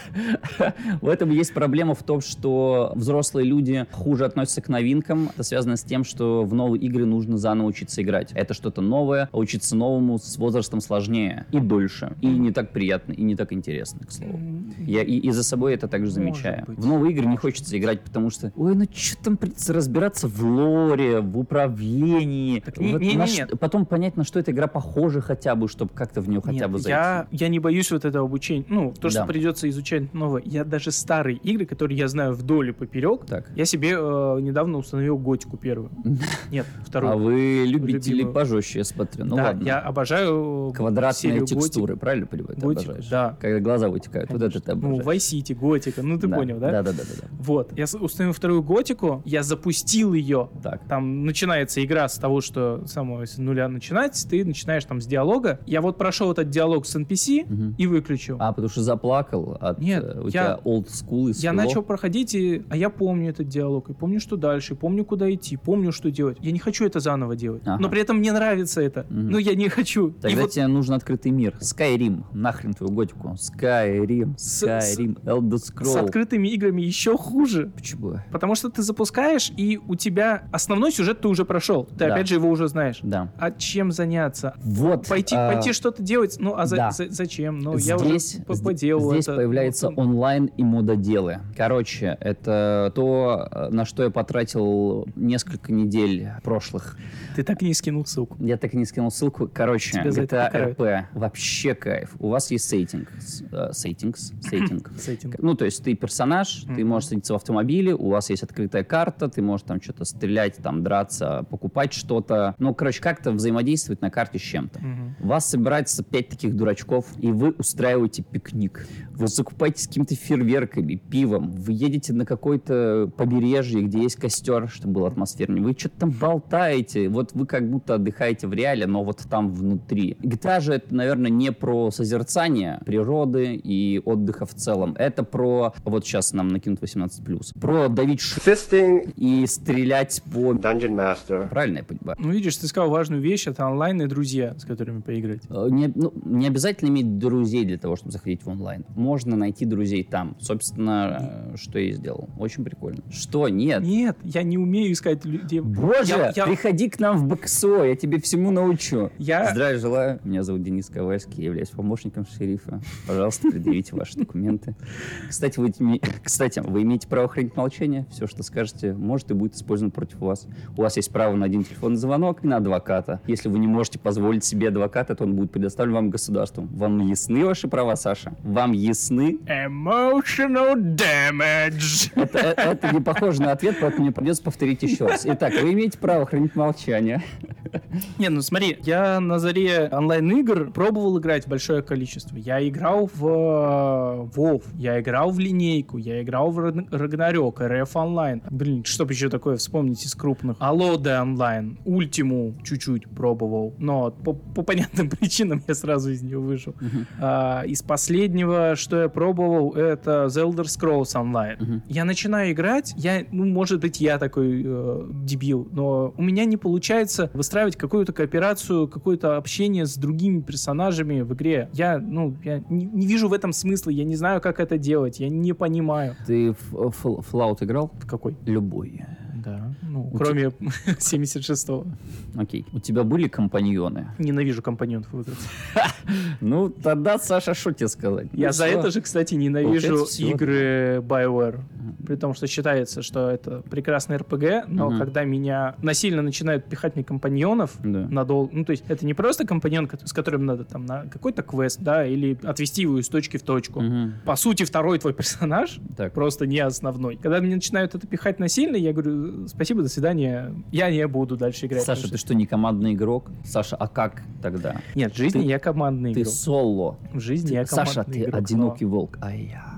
В этом есть проблема в том, что взрослые люди хуже относятся к новинкам. Это связано с тем, что в новые игры нужно заново учиться играть. Это что-то новое, а учиться новому с возрастом сложнее и дольше. И не так приятно, и не так интересно, к слову. Я и, и за собой это также замечаю. В новые игры не хочется играть, потому что, ой, ну что там придется разбираться в лоре, в управлении. Так не- Вот не- не- на нет. Потом понять, на что эта игра похожа хотя бы, чтобы как-то в нее хотя Нет, бы зайти. я, я не боюсь вот этого обучения. Ну, то, что Да. придется изучать новое. Я даже старые игры, которые я знаю вдоль и поперек, Так. я себе э, недавно установил готику первую. Нет, вторую. А вы любители любимую. пожестче, я смотрю. Ну да, ладно. я обожаю Квадратные серию текстуры, правильно понимаю? Ты Готик, обожаешь? да. Когда глаза вытекают. Вот это ты Ну, обожаешь. Vice City, Готика, ну ты понял, да? Да, да, да, да, да. Вот, я установил вторую Готику, я запустил ее. Так. Там начинается игра с того, что самого с нуля начинать, ты начинаешь там с диалога. Я вот прошел этот диалог с NPC Мгм. и выключил. А, потому что заплакал от Нет, э, у я- тебя old school и Я свело? Начал проходить, и... а я помню этот диалог, и помню, что дальше, и помню, куда идти, помню, что делать. Я не хочу это заново делать. Ага. Но при этом мне нравится это. Мгм. Но я не хочу. И Тогда вот тебе нужен открытый мир. Skyrim. Нахрен твою готику. Skyrim. С- Skyrim. Elder с Scroll. открытыми играми еще хуже. Почему? Потому что ты запускаешь, и у тебя основной сюжет ты уже прошел. Ты Да. опять же его уже знаешь. Да. А чем заняться? Вот. Пойти, а, пойти что-то делать? Ну, а за- да. за- зачем? Ну, я уже здесь, по- з- поделал здесь это. появляется Ну, онлайн и мододелы. Короче, это то, э, на что я потратил несколько недель прошлых. Ты так и не скинул ссылку. Я так и не скинул ссылку. Короче, Тебя GTA. RP. Вообще кайф. У вас есть сеттинг. Settings. сеттинг. Сеттинг. Ну, то есть ты персонаж, ты можешь садиться в автомобиле, у вас есть открытая карта, ты можешь там что-то стрелять, там драться, покупать что-то. Ну, короче, как-то взаимодействовать на карте с чем-то. Вас собирается пять таких дурачков, и вы устраиваете пикник. Вы закупаетесь какими-то фейерверками, пивом. Вы едете на какое-то побережье, где есть костер, чтобы было атмосфернее. Вы что-то там болтаете. Вот вы как будто отдыхаете в реале, но вот там внутри. GTA же это, наверное, не про созерцание природы и отдыха в целом. Это про... Вот сейчас нам накинут 18+. Про давить ш... Fisting и стрелять по... Dungeon Master. Правильно я понимаю? Ну, видишь, ты сказал важную вещь, это онлайн и друзья, с которыми поиграть. Э, Не, ну, не обязательно иметь друзей для того, чтобы заходить в онлайн. Можно найти друзей там. Собственно, э, что я и сделал. Очень прикольно. Что? Нет. Нет, я не умею искать людей. Боже, Я- я- приходи к нам в БКСО, я тебе всему научу. Я- Здравия желаю. Меня зовут Денис Ковальский, я являюсь помощником шерифа. Пожалуйста, предъявите ваши документы. Кстати, вы, кстати, вы имеете право хранить молчание. Все, что скажете, может и будет использовано против вас. У вас есть право на один телефонный звонок и на адвоката. Если вы не можете позволить себе адвоката, то он будет предоставлен вам государством. Вам ясны ваши права, Саша? Вам ясны? Emotional damage. Это, э- это не похоже на ответ, поэтому мне придется повторить еще раз. Итак, вы имеете право хранить молчание. Не, ну смотри, я на заре онлайн-игр пробовал играть большое количество. Я играл в э, WoW, я играл в линейку, я играл в Рагн- Рагнарёк, РФ онлайн. Блин, что бы еще такое вспомнить из крупных? Алоде онлайн, Ультиму чуть-чуть пробовал, но по, по понятным причинам я сразу из нее вышел. А, из последнего, что я пробовал, это The Elder Scrolls Online. Мгм. Я начинаю играть, я, ну, может быть, я такой э, дебил, но у меня не получается выстраивать какую-то кооперацию, какое-то общение с другими персонажами в игре. Я, ну, я не, не вижу в этом смысла, я не знаю, как это делать, я не понимаю. Ты в Fallout играл? Какой? Любой. Да. Ну, У кроме 76-го. Окей. У тебя были компаньоны? Ненавижу компаньонов в играх. Ну, тогда, Саша, что тебе сказать? Я Ну, за это же, кстати, ненавижу игры BioWare. При том, что считается, что это прекрасный РПГ, но когда меня насильно начинают пихать мне компаньонов, надолго. Ну, то есть это не просто компаньон, с которым надо там на какой-то квест, да, или отвести его из точки в точку. По сути, второй твой персонаж просто не основной. Когда мне начинают это пихать насильно, я говорю, спасибо, до свидания, я не буду дальше играть. Саша, ты что- не командный игрок? Саша, а как тогда? Нет, в жизни ты- я командный Ты игрок. соло. В жизни Ты- я командный Саша, ты игрок, но- одинокий волк. Ай-я.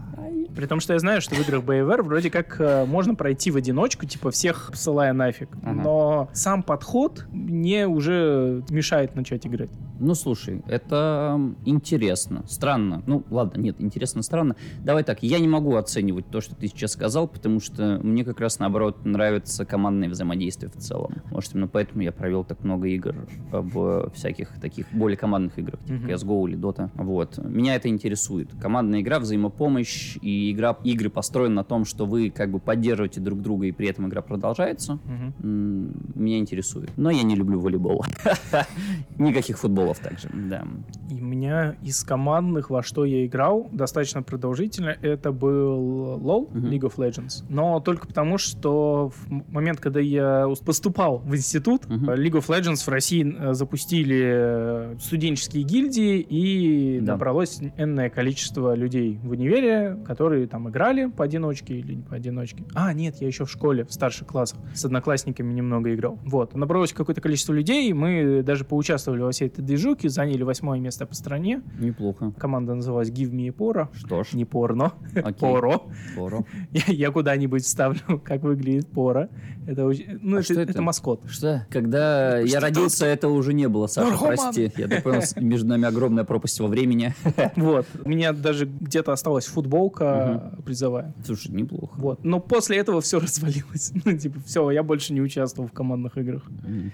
При том, что я знаю, что в играх BioWare вроде как э, можно пройти в одиночку, типа всех посылая нафиг. Ага. Но сам подход мне уже мешает начать играть. Ну, слушай, это интересно. Странно. Ну, ладно, нет, интересно, странно. Давай так, я не могу оценивать то, что ты сейчас сказал, потому что мне как раз, наоборот, нравится командное взаимодействие в целом. Может, именно поэтому я провел так много игр в всяких таких более командных играх, типа Мгм. CSGO или Dota. Вот. Меня это интересует. Командная игра, взаимопомощь и игра, игры построены на том, что вы как бы поддерживаете друг друга, и при этом игра продолжается. М, Меня интересует. Но я не люблю волейбол. Никаких футболов также, да. И у меня из командных, во что я играл, достаточно продолжительно, это был LoL. League of Legends. Но только потому, что в момент, когда я поступал в институт, э, League of Legends в России э, запустили э, студенческие гильдии, и набралось энное количество людей в универе, которые там играли поодиночке или не поодиночке. А, нет, я еще в школе, в старших классах, с одноклассниками немного играл. Вот, набралось какое-то количество людей, мы даже поучаствовали во всей этой движухе, заняли восьмое место по стране. Неплохо. Команда называлась Give Me a Poro. Что ж, Не порно, окей. поро. Поро. Я, я куда-нибудь вставлю, как выглядит пора. Это, ну, А это, что это? это маскот. Что? Когда я родился, это уже не было, Саша, Наркоман. прости. Я так понял, между нами огромная пропасть во времени. Вот. У меня даже где-то осталась футболка призовая. Слушай, неплохо. Вот. Но после этого все развалилось. Ну, типа, все, я больше не участвовал в командных играх.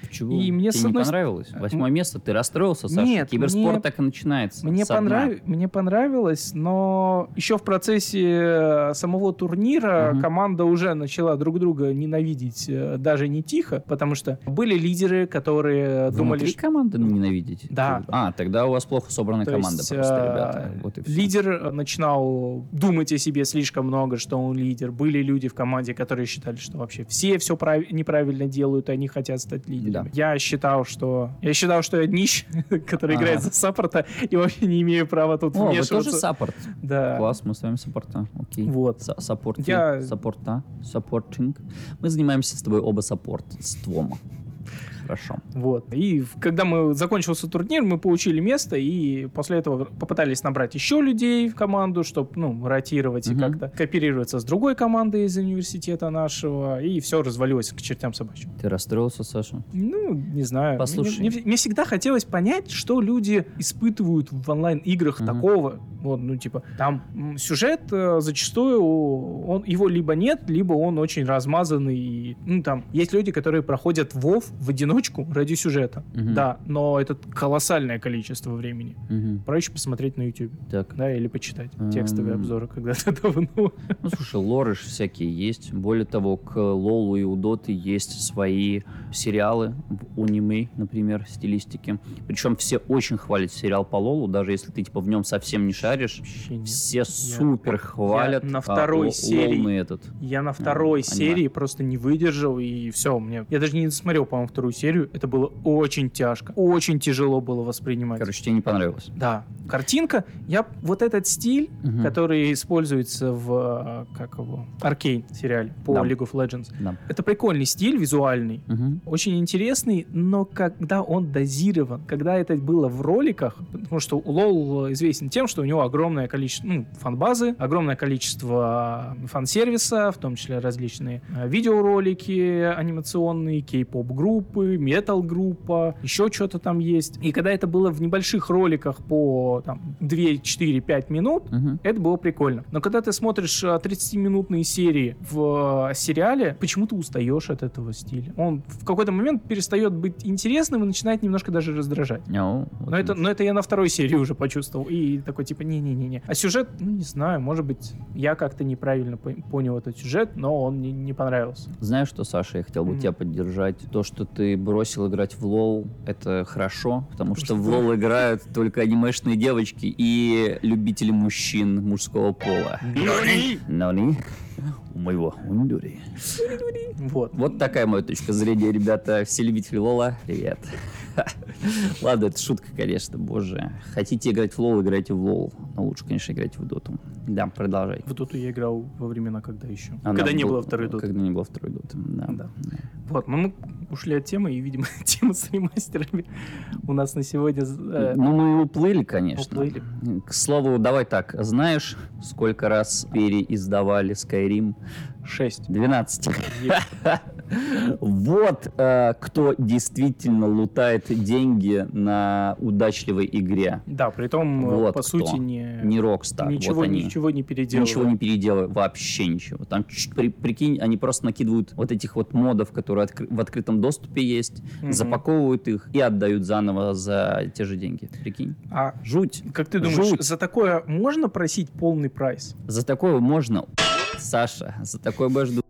Почему? И мне, Тебе с не одной с- понравилось? Восьмое место? Ты расстроился, Саша? Нет, Киберспорт мне- так и начинается. Мне, понрав- мне понравилось, но еще в процессе э, самого турнира Мгм. команда уже начала друг друга ненавидеть э, даже не тихо, потому что были лидеры, которые думали, Внутри команды ненавидите? Да. А, тогда у вас плохо собранная То команда есть, просто, э, ребята. Вот. Лидер э, начинал думать о себе слишком много, что он лидер. Были люди в команде, которые считали, что вообще все все неправильно делают, и они хотят стать лидерами. Да. Я считал, что я считал, что я днище, который играет за саппорта, и вообще не имею права тут О, вы вмешиваться. тоже саппорт? Да. Класс, мы с вами саппорта. Окей. Вот. Са- Саппорти, Я- саппорта, supporting. Мы занимаемся с тобой оба саппортством. Хорошо. Вот. И когда мы закончился турнир, мы получили место, и после этого попытались набрать еще людей в команду, чтобы, ну, ротировать и Мгм. как-то кооперироваться с другой командой из университета нашего, и все развалилось к чертям собачьим. Ты расстроился, Саша? Ну, не знаю. Послушай. Мне, мне- мне всегда хотелось понять, что люди испытывают в онлайн-играх Мгм. такого. Вот, ну, типа, там сюжет э, зачастую, он, его либо нет, либо он очень размазанный. и, Ну, там, есть люди, которые проходят WoW в одиночку ради сюжета. Мгм. Да, но это колоссальное количество времени. Мгм. Проще посмотреть на YouTube. Так. Да, или почитать текстовые М. обзоры когда-то давно. Ну, слушай, лоры всякие есть. Более того, к Лолу и у Доты есть свои сериалы в аниме, например, стилистики. Причем все очень хвалят сериал по Лолу, даже если ты типа в нем совсем не шаришь. Вообще нет. Все супер хвалят. на а второй Ло- серии этот. Я на второй аниме. серии просто не выдержал, и все, мне... Я даже не смотрел, по-моему, вторую серию. Это было очень тяжко. Очень тяжело было воспринимать. Короче, тебе не понравилось. Да. Картинка. Я... Вот этот стиль, Мгм. который используется в... э, Как его? Аркейн сериале по Да. League of Legends. Да. Это прикольный стиль визуальный. Мгм. Очень интересный, но когда он дозирован, когда это было в роликах, потому что LoL известен тем, что у него огромное количество ну, фан-базы, огромное количество э, фан-сервиса, в том числе различные э, видеоролики анимационные, кей-поп-группы, метал-группа, еще что-то там есть. И когда это было в небольших роликах по там, 2, 4, 5 минут, Мгм. это было прикольно. Но когда ты смотришь э, 30-минутные серии в э, сериале, почему ты устаешь от этого стиля? Он в какой-то момент перестает быть интересным и начинает немножко даже раздражать. Вот Но это, но это я на второй серии уже почувствовал. И такой типа, не-не-не-не. А сюжет, ну не знаю, может быть, я как-то неправильно по- понял этот сюжет, но он мне не понравился. Знаешь что, Саша, я хотел бы Мгм. тебя поддержать. То, что ты бросил играть в лол, это хорошо, потому что в что? лол играют только анимешные девочки и любители мужчин мужского пола. 何? お前はもう死んでる. Вот. Вот такая моя точка зрения, ребята. Все любители лола, привет. Ладно, это шутка, конечно, боже. Хотите играть в лол, играйте в лол. Но лучше, конечно, играть в доту. Да, продолжай. В доту я играл во времена, когда еще. Она когда не был- было второй доты. Когда не было второй доты, да. Да. Вот, но мы ушли от темы, и, видимо, тема с ремастерами у нас на сегодня э, Ну, мы и уплыли, конечно. уплыли. К слову, давай так, знаешь, сколько раз переиздавали Skyrim? 6. 12. Вот э, кто действительно лутает деньги на удачливой игре. Да, при том, э, Вот по кто. сути, не, Не Rockstar, ничего, вот они. ничего не переделывают. Ничего не переделывают, вообще ничего. Там, при- прикинь, они просто накидывают вот этих вот модов, которые откры- в открытом доступе есть, Мгм. запаковывают их и отдают заново за те же деньги. Прикинь. А Жуть. как ты думаешь, Жуть. за такое можно просить полный прайс? За такое можно, Саша, за такое я жду,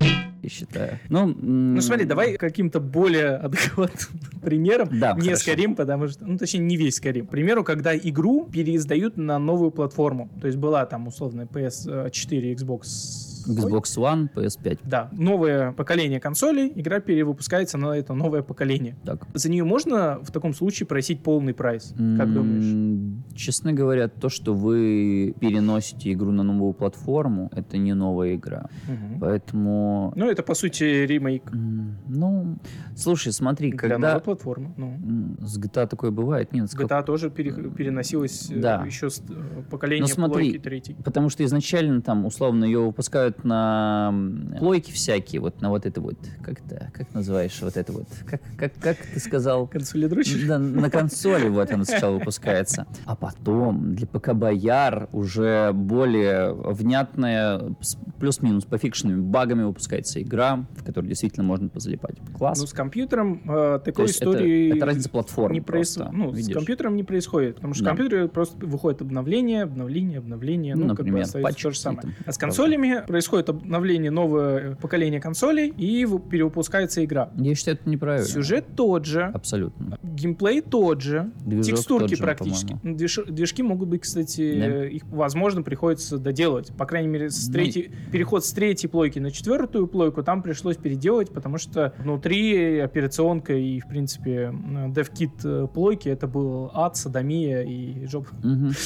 я считаю. Ну, Ну смотри, давай каким-то более адекватным примером. Да, не хорошо. Skyrim, потому что, ну точнее не весь Skyrim. К примеру, когда игру переиздают на новую платформу. То есть была там условно PS4, Xbox... Xbox One, PS5. Да, новое поколение консолей, игра перевыпускается на это новое поколение. Так. За нее можно в таком случае просить полный прайс? Как думаешь? М, Честно говоря, то, что вы переносите игру на новую платформу, это не новая игра. Мгм. Поэтому, Ну, это, по сути, ремейк м, ну, слушай, смотри, для когда новой платформы. Ну. с GTA такое бывает, нет, с как- GTA тоже пере- переносилась э, Да. еще с э, поколения Ну, смотри, плойки третьей. Потому что изначально там, условно, ее выпускают на м, плойки всякие, вот на вот это вот, как то как называешь вот это вот, как, как, как ты сказал? Консоли дрочишь? Да, на консоли вот она сначала выпускается. А потом для ПК Бояр уже более внятная, с- плюс-минус по фикшенными багами выпускается игра, в которой действительно можно позалипать. Класс. Ну, с компьютером э, такой есть это, истории это разница платформ не проис- просто, Ну, с видишь? компьютером не происходит, потому что Да. в компьютере просто выходит обновление, обновление, обновление, ну, Ну, как бы например, остается то же самое. А с консолями происходит обновление новое поколение консолей и перевыпускается игра. Я считаю, это неправильно. Сюжет тот же, Абсолютно. геймплей тот же, Движок текстурки тот же, практически. Движ- движки могут быть, кстати, Да. э, их, возможно, приходится доделывать. По крайней мере, с Ну, третьей, переход с третьей плойки на четвертую плойку там пришлось переделать, потому что внутри операционка и, в принципе, DevKit э, плойки это был ад, садомия и жоп. Мгм.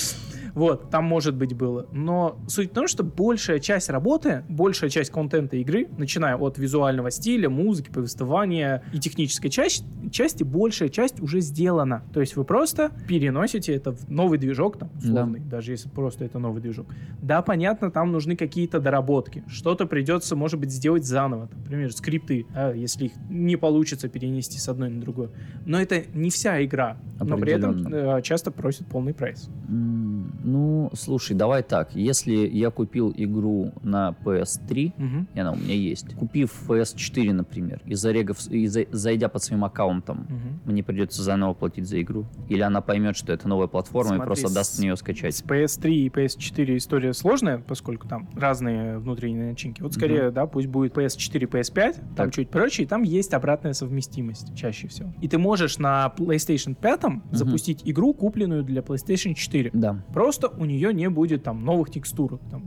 Вот, там может быть было. Но суть в том, что большая часть работы, большая часть контента игры, начиная от визуального стиля, музыки, повествования и технической части, части большая часть уже сделана. То есть вы просто переносите это в новый движок, там, условный, даже если просто это новый движок. Да, понятно, там нужны какие-то доработки. Что-то придется, может быть, сделать заново. Там, Например, скрипты, а, если их не получится перенести с одной на другую. Но это не вся игра. Но при этом э, часто просят полный прайс. Ну, слушай, давай так. Если я купил игру на PS3, Мгм. и она у меня есть, купив PS4, например, и, зарегав, и за- зайдя под своим аккаунтом, Мгм. мне придется заново платить за игру? Или она поймет, что это новая платформа и Смотри, просто с- даст в нее скачать? С PS3 и PS4 история сложная, поскольку там разные внутренние начинки. Вот скорее, да, пусть будет PS4, PS5, там Так. чуть проще, и там есть обратная совместимость чаще всего. И ты можешь на PlayStation 5 запустить игру, купленную для PlayStation 4. Да, Просто у нее не будет там новых текстур, там,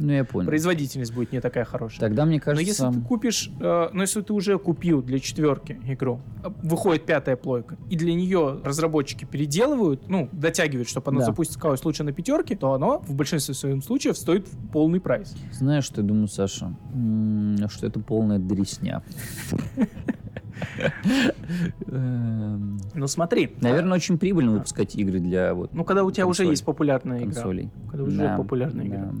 ну, я понял. Производительность будет не такая хорошая. Тогда мне Но кажется... если ты купишь, э, ну если ты уже купил для четверки игру, э, выходит пятая плойка, и для нее разработчики переделывают, ну, дотягивают, чтобы она Да. запускалась лучше на пятерке, то оно в большинстве своем случаев стоит в полный прайс. Знаешь, что я думаю, Саша? М, Что это полная дресня. Ну смотри. Наверное, очень прибыльно выпускать игры для вот Ну, когда у тебя уже есть популярная игра. консолей. Когда уже популярная игра.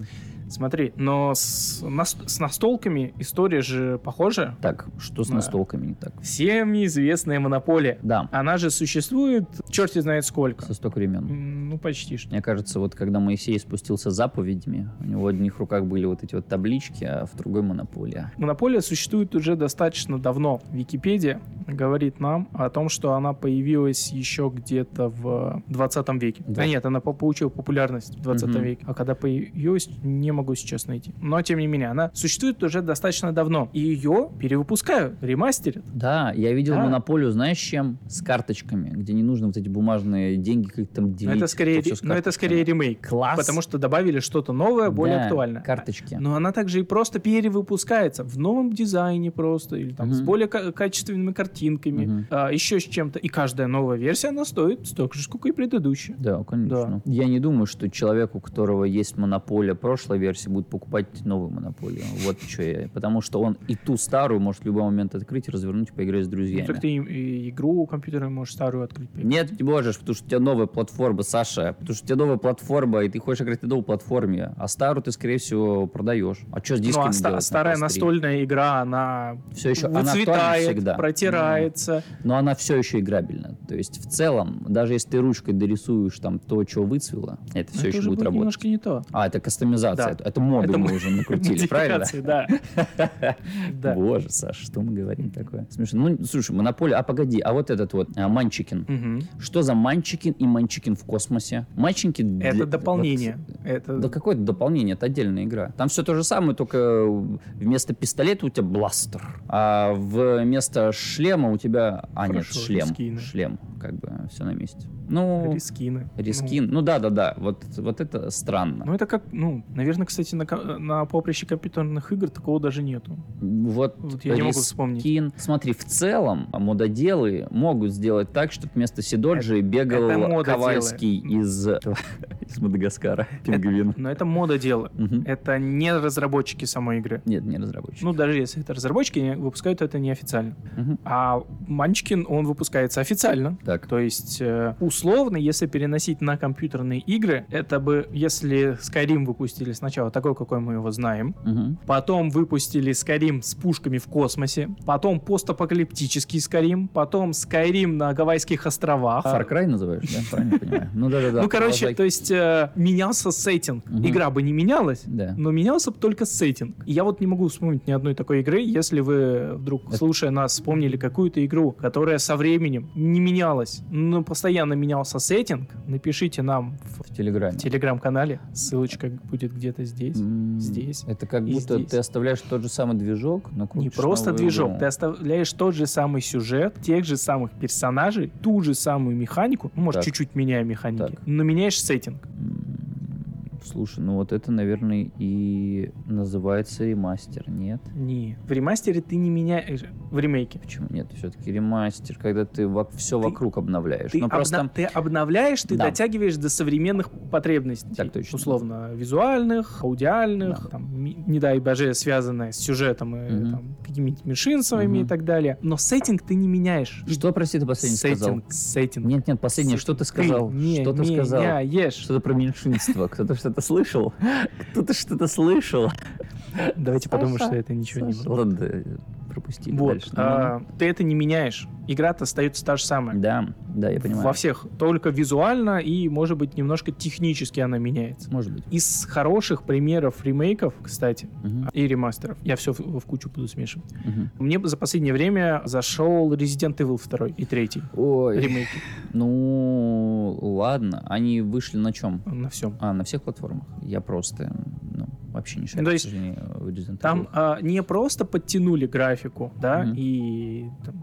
Смотри, но с, нас- с настолками история же похожа. Так, что с Да. настолками не так? Всем известная монополия. Да, Она же существует, черти знает сколько. со столько времен. Ну, почти что. Мне кажется, вот когда Моисей спустился заповедями, у него в одних руках были вот эти вот таблички, а в другой монополия. Монополия существует уже достаточно давно. Википедия говорит нам о том, что она появилась еще где-то в 20 веке. Да. Да нет, она по- получила популярность в 20 Мгм. веке. А когда появилась, не могу сейчас найти. Но, тем не менее, она существует уже достаточно давно. И ее перевыпускают, ремастерят. Да, я видел Да. монополию, знаешь, с чем? С карточками, где не нужно вот эти бумажные деньги как там Но делить. это скорее, с но это карточками. скорее ремейк. Класс. Потому что добавили что-то новое, более Да, актуальное. Карточки. Но она также и просто перевыпускается в новом дизайне просто, или там с Мгм. более ка- качественными картинками, Мгм. а, еще с чем-то. И каждая новая версия, она стоит столько же, сколько и предыдущая. Да, конечно. Я не думаю, что человек, у которого есть монополия прошлой версии, будет покупать новую монополию. Вот что я. Потому что он и ту старую может в любой момент открыть, развернуть и поиграть с друзьями. Ну, так ты и, и игру компьютерную можешь старую открыть. поиграть. Нет, не можешь, потому что у тебя новая платформа, Саша. Потому что у тебя новая платформа, и ты хочешь играть на новой платформе. А старую ты, скорее всего, продаешь. А что с Ну, дисками а ста- делать старая PS3? настольная игра, она Все еще, выцветает, всегда. протирается. Но она все еще играбельна. То есть, в целом, даже если ты ручкой дорисуешь там то, что выцвело, это все Но еще будет будет работать. немножко не то. А, это кастомизация. Да. Это, это моду Это мы уже накрутили, правильно? Да. Да. Боже, Саша, что мы говорим такое? Смешно. Ну, слушай, монополия. А погоди, а вот этот вот а, Манчикин. Что за Манчикин и Манчикин в космосе? Манчики для- Это дополнение. Это да какое это дополнение? Это отдельная игра. Там все то же самое, только вместо пистолета у тебя бластер, а вместо шлема у тебя... А, нет, шлем. Шлем, как бы, все на месте. Ну, рискины. рискин. Ну, да-да-да, вот, вот это странно. Ну, это как, ну, наверное, кстати, на, на поприще компьютерных игр такого даже нету. Вот, Вот я не могу вспомнить. Рискин. Смотри, в целом мододелы могут сделать так, чтобы вместо Сидоджи бегал это. Ковальский из, из Мадагаскара, пингвин. Но это мода дело. Это не разработчики самой игры. Нет, не разработчик. Ну, даже если это разработчики, они выпускают это неофициально. А Манчкин, он выпускается официально. Так. То есть, э, условно, если переносить на компьютерные игры, это бы, если Skyrim выпустили сначала такой, какой мы его знаем, Мгм. потом выпустили Skyrim с пушками в космосе, потом постапокалиптический Skyrim, потом Skyrim на Гавайских островах. Far Cry называешь, да? Правильно понимаю? Ну да-да-да. ну, короче, то есть э, менялся сеттинг. Игра бы не менялась, но менялся бы только сеттинг. Я вот не могу вспомнить ни одной такой игры, если вы вдруг, слушая нас, вспомнили какую-то игру, которая со временем не менялась, но постоянно менялся сеттинг, напишите нам в В Телеграме. телеграм-канале, ссылочка будет где-то здесь. М, здесь Это как будто здесь. ты оставляешь тот же самый движок, но Не просто движок, игру. ты оставляешь тот же самый сюжет, тех же самых персонажей, ту же самую механику, ну, может, чуть-чуть меняя механики, Так. но меняешь сеттинг. М, Слушай, ну вот это, наверное, и называется ремастер, нет? Не. В ремастере ты не меняешь... В ремейке. Почему нет? Все-таки ремастер, когда ты все Ты- вокруг обновляешь. Ты, ну обна- просто... ты обновляешь, ты Да. дотягиваешь до современных потребностей. Так точно. Условно, визуальных, аудиальных, Да. там, не дай боже, связанные с сюжетом и Мгм. там, какими-нибудь меньшинствами Мгм. и так далее. Но сеттинг ты не меняешь. Что, прости, ты последний сказал? Сеттинг, сеттинг. Нет, нет, последнее, что ты сказал? не что ты сказал? меняешь. Что-то про меньшинство. Кто-то что-то слышал? Кто-то что-то слышал? Давайте подумаем, что это ничего не было. Ладно, пропустили Вот, дальше. Ну, а, ты это не меняешь. Игра-то остается та же самая. Да, да, я понимаю. Во всех. Только визуально и, может быть, немножко технически она меняется. Может быть. Из хороших примеров ремейков, кстати, Мгм, и ремастеров, я все в, в кучу буду смешивать. мгм. Мне за последнее время зашел Resident Evil 2 и 3 Ой, ремейки ну ладно. Они вышли на чем? на всем. А, на всех платформах. Я просто, ну, вообще не шарю, Ну, то есть Там а, не просто подтянули графику, да, Мгм. и там,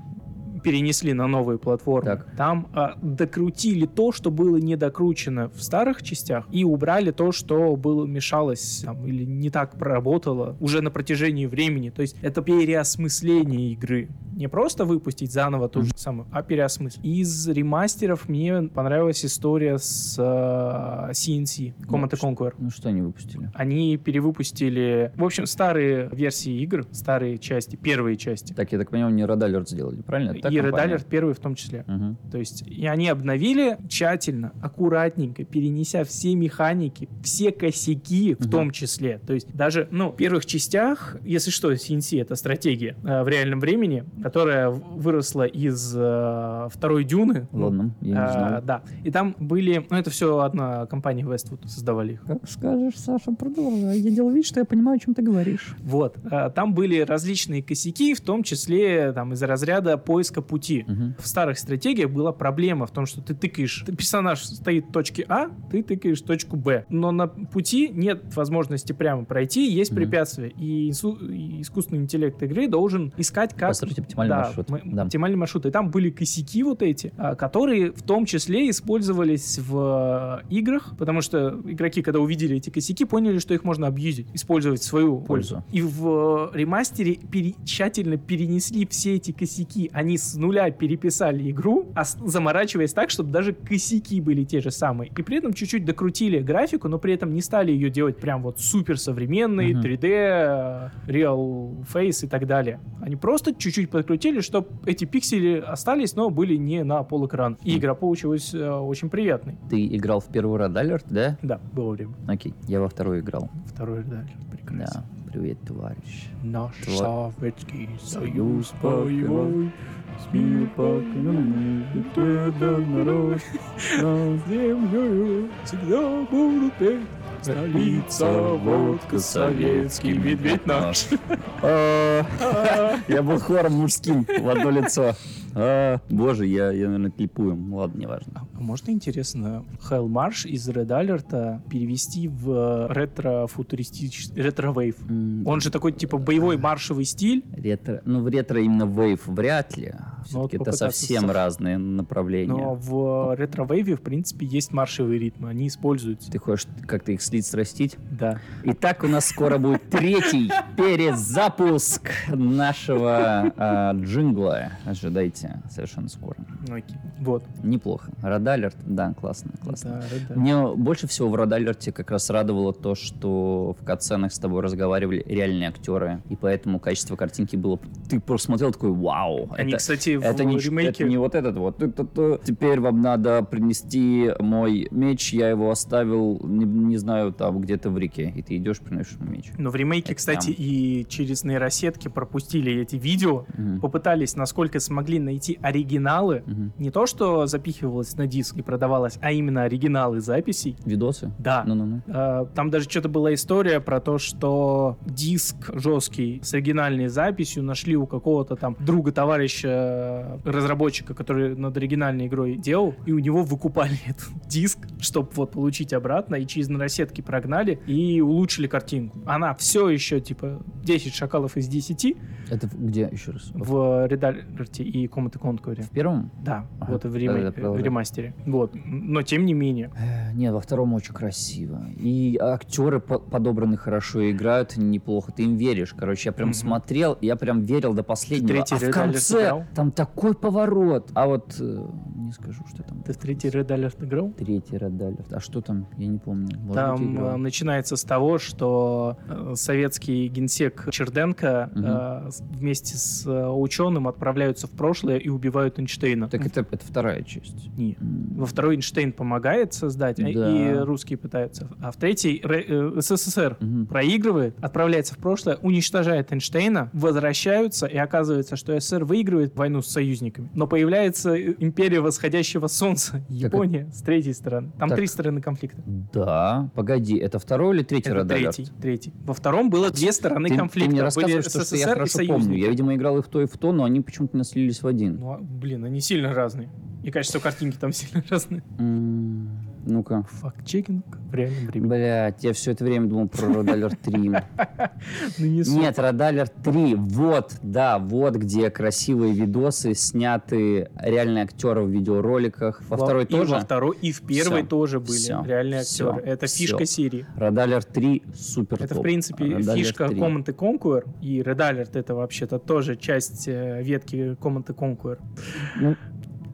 перенесли на новые платформы. Так. Там а, докрутили то, что было не докручено в старых частях, и убрали то, что было мешалось там, или не так проработало уже на протяжении времени. То есть это переосмысление игры. Не просто выпустить заново ту же самую, а переосмыслить. Из ремастеров мне понравилась история с а, CNC, Command and Conquer. Ну, что они выпустили? Они перевыпустили, в общем, старые версии игр, старые части, первые части. Так, я так понимаю, не Alert сделали, правильно? Это та и Red? Alert первый в том числе. Мгм. То есть, и они обновили тщательно, аккуратненько, перенеся все механики, все косяки в Мгм. том числе. То есть, даже, ну, в первых частях, если что, CNC — это стратегия э, в реальном времени, которая в- выросла из э, второй Дюны. Ладно, я не э, знал. да. И там были... Ну, это все одна компания Westwood создавали их. Как скажешь, Саша, продолжай. Я делал вид, что я понимаю, о чем ты говоришь. Вот. э, Там были различные косяки, в том числе там, из разряда поиска пути. Мгм. В старых стратегиях была проблема в том, что ты тыкаешь, ты- персонаж стоит в точке А, ты тыкаешь точку Б. Но на пути нет возможности прямо пройти, есть Мгм. препятствия. И, и искусственный интеллект игры должен искать, как... Построить оптимальный Да, маршрут. м- Да. оптимальный маршрут. И там были косяки вот эти, а, которые в том числе использовались в э, играх, потому что игроки, когда увидели эти косяки, поняли, что их можно абьюзить, использовать в свою пользу. Пользу. И в э, ремастере пере- тщательно перенесли все эти косяки. Они с нуля переписали игру, а заморачиваясь так, чтобы даже косяки были те же самые. И при этом чуть-чуть докрутили графику, но при этом не стали ее делать прям вот супер современной, Мгм. 3D, э, Real Face и так далее. Они просто чуть-чуть подкрутили, чтобы эти пиксели остались, но были не на полэкран. И игра получилась э, очень приятной. Ты играл в первый Red Alert, да? Да, было время. Окей, я во второй играл. Второй да, прекрасно. Да, привет, товарищ. Наш Тва- Советский Союз боевой, Мир поклонный, деда народ, над землею всегда будут петь. Столица, водка, советский медведь наш. А, Я был хором мужским в одно лицо. А, Боже, я, я, наверное, клипую. Ладно, неважно. А можно, интересно, Hell March из Red Alert перевести в ретро-футуристический, retrowave? М, Он же такой, типа, боевой маршевый стиль. Ретро, ну, в ретро именно wave вряд ли. Ну, вот Все-таки это попытаться совсем со- разные направления. Но в ретро-вейве, в принципе, есть маршевые ритмы. Они используются. Ты хочешь как-то их слить, срастить? Да. Итак, у нас скоро будет третий перезапуск нашего а, джингла. Ожидайте совершенно скоро. Ну, окей. Вот. Неплохо. Радалерт, да, классно, классно. Да. Мне больше всего в Радалерте как раз радовало то, что в катсценах с тобой разговаривали реальные актеры, и поэтому качество картинки было... Ты просто смотрел такой, вау, Они, это, кстати, в это, не, ремейке... это не вот этот вот. Теперь вам надо принести мой меч, я его оставил, не, не знаю, там где-то в реке, и ты идешь, приносишь меч. Но в ремейке, Это кстати, прям- и через нейросетки пропустили эти видео, Мгм. попытались, насколько смогли, найти оригиналы. Мгм. Не то, что запихивалось на диск и продавалось, а именно оригиналы записей. Видосы? Да. Ну-ну-ну. Э, Там даже что-то была история про то, что диск жесткий с оригинальной записью нашли у какого-то там друга, товарища, разработчика, который над оригинальной игрой делал, и у него выкупали этот диск, чтобы вот получить обратно, и через нейросетки прогнали и улучшили картинку. Она все еще, типа, 10 шакалов из 10, Это где еще раз? в Alert и And Conquer. В первом? Да, Ага, вот в, ремей- правда. в ремастере. Вот. Но тем не менее. Э, Не, во втором очень красиво. И актеры по- подобраны хорошо, играют неплохо. Ты им веришь. Короче, я прям Мгм. смотрел, я прям верил до последнего. третий а в конце играл? там такой поворот. А вот э, не скажу, что там. Ты в третий Red Alert играл? Третий Red Alert. А что там? Я не помню. Может быть, Там играл. э, начинается с того, что э, советский генсек Черденко Мгм. э, вместе с ученым отправляются в прошлое и убивают Эйнштейна. Так это, это вторая часть. Не. Во второй Эйнштейн помогает создать, а- Да. и русские пытаются. А в третий Ре- э, СССР мгм. проигрывает, отправляется в прошлое, уничтожает Эйнштейна, возвращаются, и оказывается, что СССР выигрывает войну с союзниками. Но появляется э, империя восходящего солнца, Япония, с третьей стороны. Там Так. три стороны конфликта. Да, погоди, это второй или третий Это третий, третий. Во втором было две стороны Ты, ты конфликта. мне Были рассказываешь, что, что я хорошо помню. Я, видимо, играл и в то, и в то, но они почему-то не слились в один. Ну, а, блин, они сильно разные. И качество картинки там сильно разное. М, Ну-ка. Факт-чекинг в реальном времени. Блять, я все это время думал про 3. Ну, не суть. Нет, Red Alert 3, вот, да, вот где красивые видосы, сняты реальные актеры в видеороликах. Во второй тоже? Во второй, и в первой тоже были реальные актеры. Это фишка серии. Alert 3 супер Это, в принципе, фишка 3. And Conquer, и Red Alert это вообще-то тоже часть э, ветки and Conquer.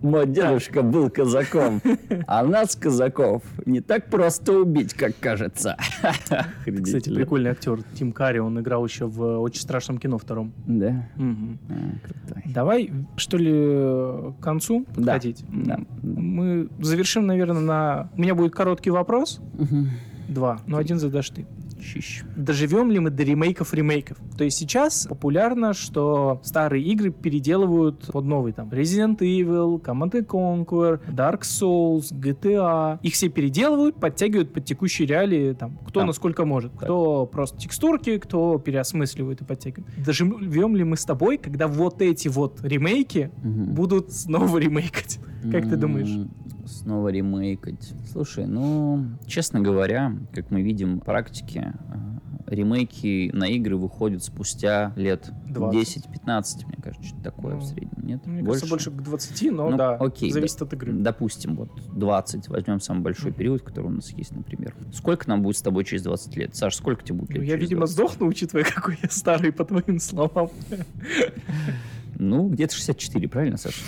Мой дедушка был казаком, а нас, казаков, не так просто убить, как кажется. Кстати, прикольный актер Тим Карри, он играл еще в «Очень страшном кино» втором. Да? А, крутой. Давай, что ли, к концу подходить? да, да. Мы завершим, наверное, на... У меня будет короткий вопрос. Два. Но один задашь ты. Щищ. Доживем ли мы до ремейков ремейков? То есть сейчас популярно, что старые игры переделывают под новый там Resident Evil, Command and Conquer, Dark Souls, GTA. Их все переделывают, подтягивают под текущие реалии, там, кто Да. насколько может. Кто просто текстурки, кто переосмысливает и подтягивает. Доживем ли мы с тобой, когда вот эти вот ремейки Мгм. будут снова ремейкать? Как ты думаешь? Снова ремейкать. Слушай, ну, честно говоря, как мы видим в практике, э, ремейки на игры выходят спустя лет 20. 10-15, мне кажется, что-то такое Ну, в среднем, нет? Мне кажется, больше к 20, но Ну, да, окей, зависит от игры. Допустим, вот 20, возьмем самый большой Мгм. период, который у нас есть, например. Сколько нам будет с тобой через 20 лет? Саш, сколько тебе будет Ну, лет я, через видимо, 20? сдохну, учитывая, какой я старый, по твоим словам. Ну, где-то 64, правильно, Саша?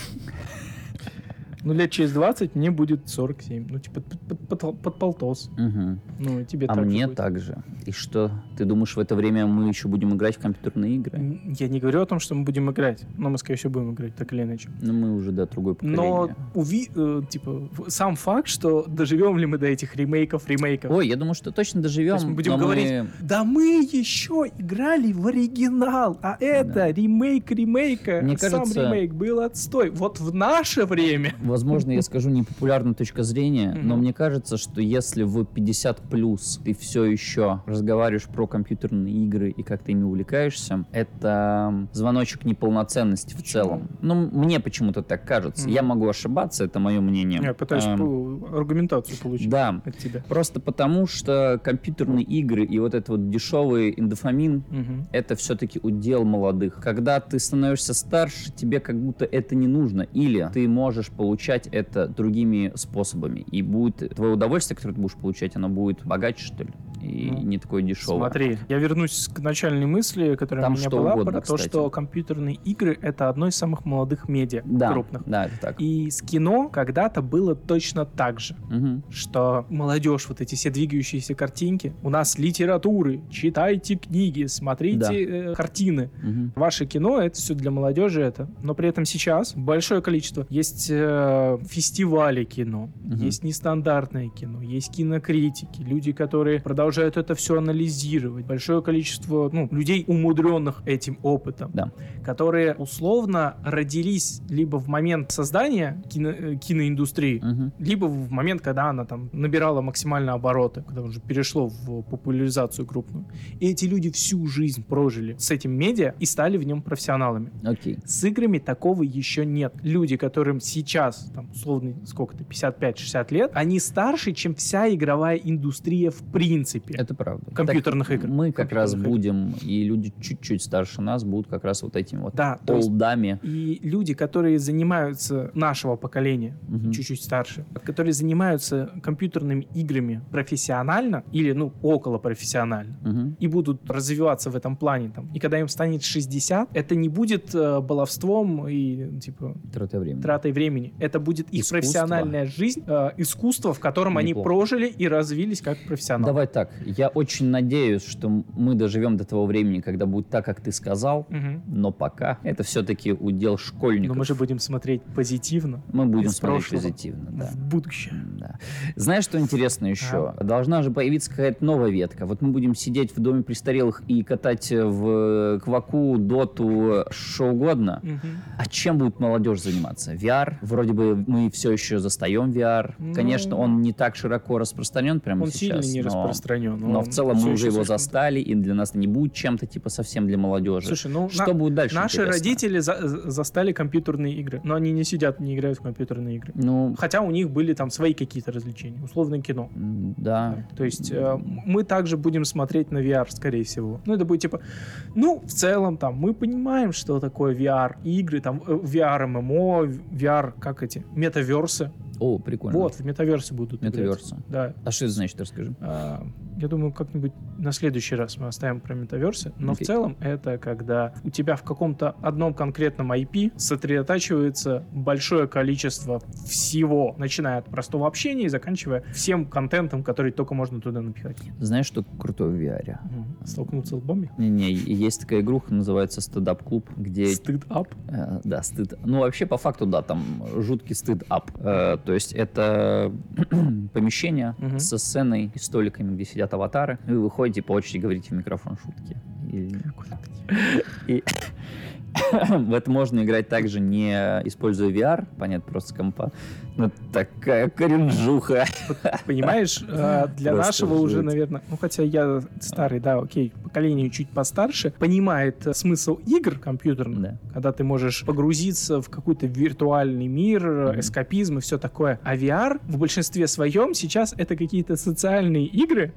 Ну, лет через 20 мне будет 47. Ну, типа, под, под- под- под полтос. Мгм. Ну, и тебе А так же мне будет. так же. И что, ты думаешь, в это время мы еще будем играть в компьютерные игры? Я не говорю о том, что мы будем играть. Но мы, скорее всего, будем играть, так или иначе. Ну, мы уже, да, другое поколение. Но уви... э, типа, сам факт, что доживем ли мы до этих ремейков, ремейков. Ой, я думаю, что точно доживем. То мы будем говорить, Да мы еще играли в оригинал, а это Да. ремейк ремейка. Мне а Сам кажется- ремейк был отстой. Вот в наше время. Возможно, я скажу непопулярную точку зрения, но мне кажется, что если в 50 плюс ты все еще разговариваешь про компьютерные игры и как ты ими увлекаешься, это звоночек неполноценности в целом. Ну, мне почему-то так кажется. Я могу ошибаться, это мое мнение. Я пытаюсь Эм, аргументацию получить Да, от тебя. просто потому что компьютерные игры и вот этот вот дешевый индофамин, это все-таки удел молодых. Когда ты становишься старше, тебе как будто это не нужно. Или ты можешь получать это другими способами. И будет твое удовольствие, которое ты будешь получать, оно будет богаче, что ли. И Ну, не такое дешевое. Смотри, я вернусь к начальной мысли, которая Там у меня была, угодно, про то, кстати. что компьютерные игры — это одно из самых молодых медиа Да, крупных. да, это так. И с кино когда-то было точно так же. Мгм. что молодежь, вот эти все двигающиеся картинки, у нас литературы, читайте книги, смотрите э, картины. Мгм. Ваше кино это все для молодежи это, но при этом сейчас большое количество есть э, фестивали кино, Мгм. есть нестандартное кино, есть кинокритики, люди, которые продолжают это все анализировать, большое количество ну, людей умудренных этим опытом, Да. которые условно родились либо в момент создания кино- э, киноиндустрии, Мгм. либо в момент, когда она там набирала максимально обороты, когда уже перешло в популяризацию крупную. И эти люди всю жизнь прожили с этим медиа и стали в нем профессионалами. Окей. С играми такого еще нет. Люди, которым сейчас, там, условно, сколько-то, 55-60 лет, они старше, чем вся игровая индустрия в принципе. Принципе. Это правда. Компьютерных Так игр. Мы как раз игр. будем, и люди чуть-чуть старше нас будут как раз вот этими вот Да, олдами. И люди, которые занимаются нашего поколения, Мгм. чуть-чуть старше, которые занимаются компьютерными играми профессионально или, ну, около профессионально, Мгм. и будут развиваться в этом плане там. И когда им станет 60, это не будет э, баловством и типа Трата времени. тратой времени. Это будет их Искусство. профессиональная жизнь, э, искусство, в котором они Неплохо. прожили и развились как профессионалы. Давай так, я очень надеюсь, что мы доживем до того времени, когда будет так, как ты сказал, Мгм. но пока это все-таки удел Но школьников. мы же будем смотреть позитивно Мы будем смотреть прошлого позитивно, да. в будущее. Да. Знаешь, что интересно еще? Должна же появиться какая-то новая ветка. Вот мы будем сидеть в доме престарелых и катать в Кваку, Доту, что угодно. Мгм. А чем будет молодежь заниматься? VR? Вроде бы мы все еще застаем VR. Ну, Конечно, он не так широко распространен прямо Он сейчас. сильно не но, распространен. Но он в целом мы уже его слишком- застали, и для нас это не будет чем-то типа совсем для молодежи. Слушай, ну что на- будет дальше? наши интересно? родители за- за- застали компьютерные игры, но они не сидят, не играют в компьютерные игры. Ну, Хотя у них были там свои какие-то развлечения, условное кино. да. То есть э, мы также будем смотреть на VR, скорее всего. Ну, это будет типа, ну, в целом, там, мы понимаем, что такое VR, игры, там, э, VR ММО, VR, как эти, метаверсы. О, прикольно. Вот, в метаверсы будут играть. Метаверсы. Да. А что это значит, расскажи. А, Я думаю, как-нибудь на следующий раз мы оставим про метаверсы. Но Окей. в целом это когда у тебя в каком-то одном конкретном IP сосредотачивается большое количество всего, начиная от простого общения и заканчивая всем контентом, который только можно туда напихать. Знаешь, что крутое в VR? Мгм. Столкнуться лбами? Не-не, есть такая игруха, называется стендап клуб, где Стыд ап. Э, Да, стыд. Ну, вообще, по факту, да, там жуткий стыд ап. Э, То есть это помещение со сценой и столиками, где сидят аватары. И вы выходите по очереди говорите в микрофон шутки. И, и в это можно играть также не используя VR, понятно, просто компа. Но такая кринжуха. Понимаешь, э, для Просто нашего уже, жуть. наверное, ну хотя я старый, да, окей, поколение чуть постарше, понимает э, смысл игр компьютерных, Да. когда ты можешь погрузиться в какой-то виртуальный мир, эскапизм и все такое. А VR в большинстве своем сейчас это какие-то социальные игры,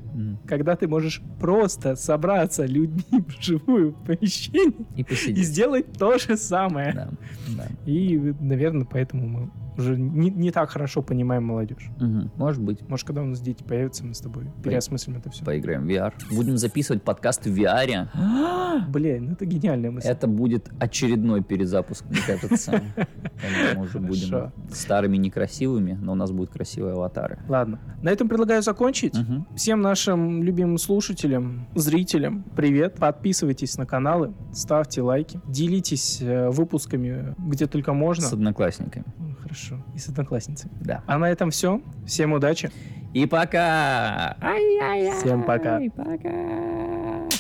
когда ты можешь просто собраться людьми вживую в помещении И и сделать то же самое. Да, да. И, наверное, поэтому мы уже не, не так хорошо понимаем молодежь. Мгм. Может быть. Может, когда у нас дети появятся, мы с тобой переосмыслим это все. Поиграем в VR. Будем записывать подкаст в VR. Блин, ну это гениальная мысль. Это будет очередной перезапуск, мне кажется. Мы уже будем Хорошо. старыми некрасивыми, но у нас будут красивые аватары. Ладно, на этом предлагаю закончить. Всем нашим любимым слушателям, зрителям, привет. Подписывайтесь на каналы, ставьте лайки, делитесь э, выпусками где только можно. С одноклассниками. М, Хорошо. И с одноклассницами. Да. А на этом все. Всем удачи. И пока! Всем пока. Пока!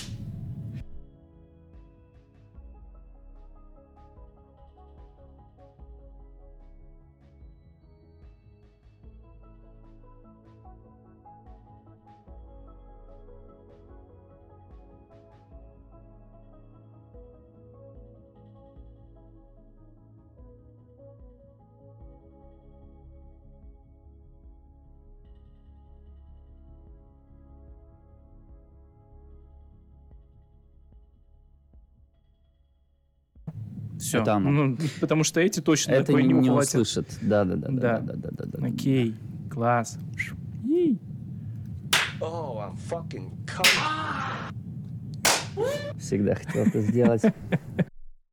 Все. Это оно. Ну, потому что эти точно Это такое не, не не ухватят. услышат. Да, да, да, Да. да, да, да, да, да. Окей, класс. Oh, I'm fucking coming. Всегда хотел это сделать.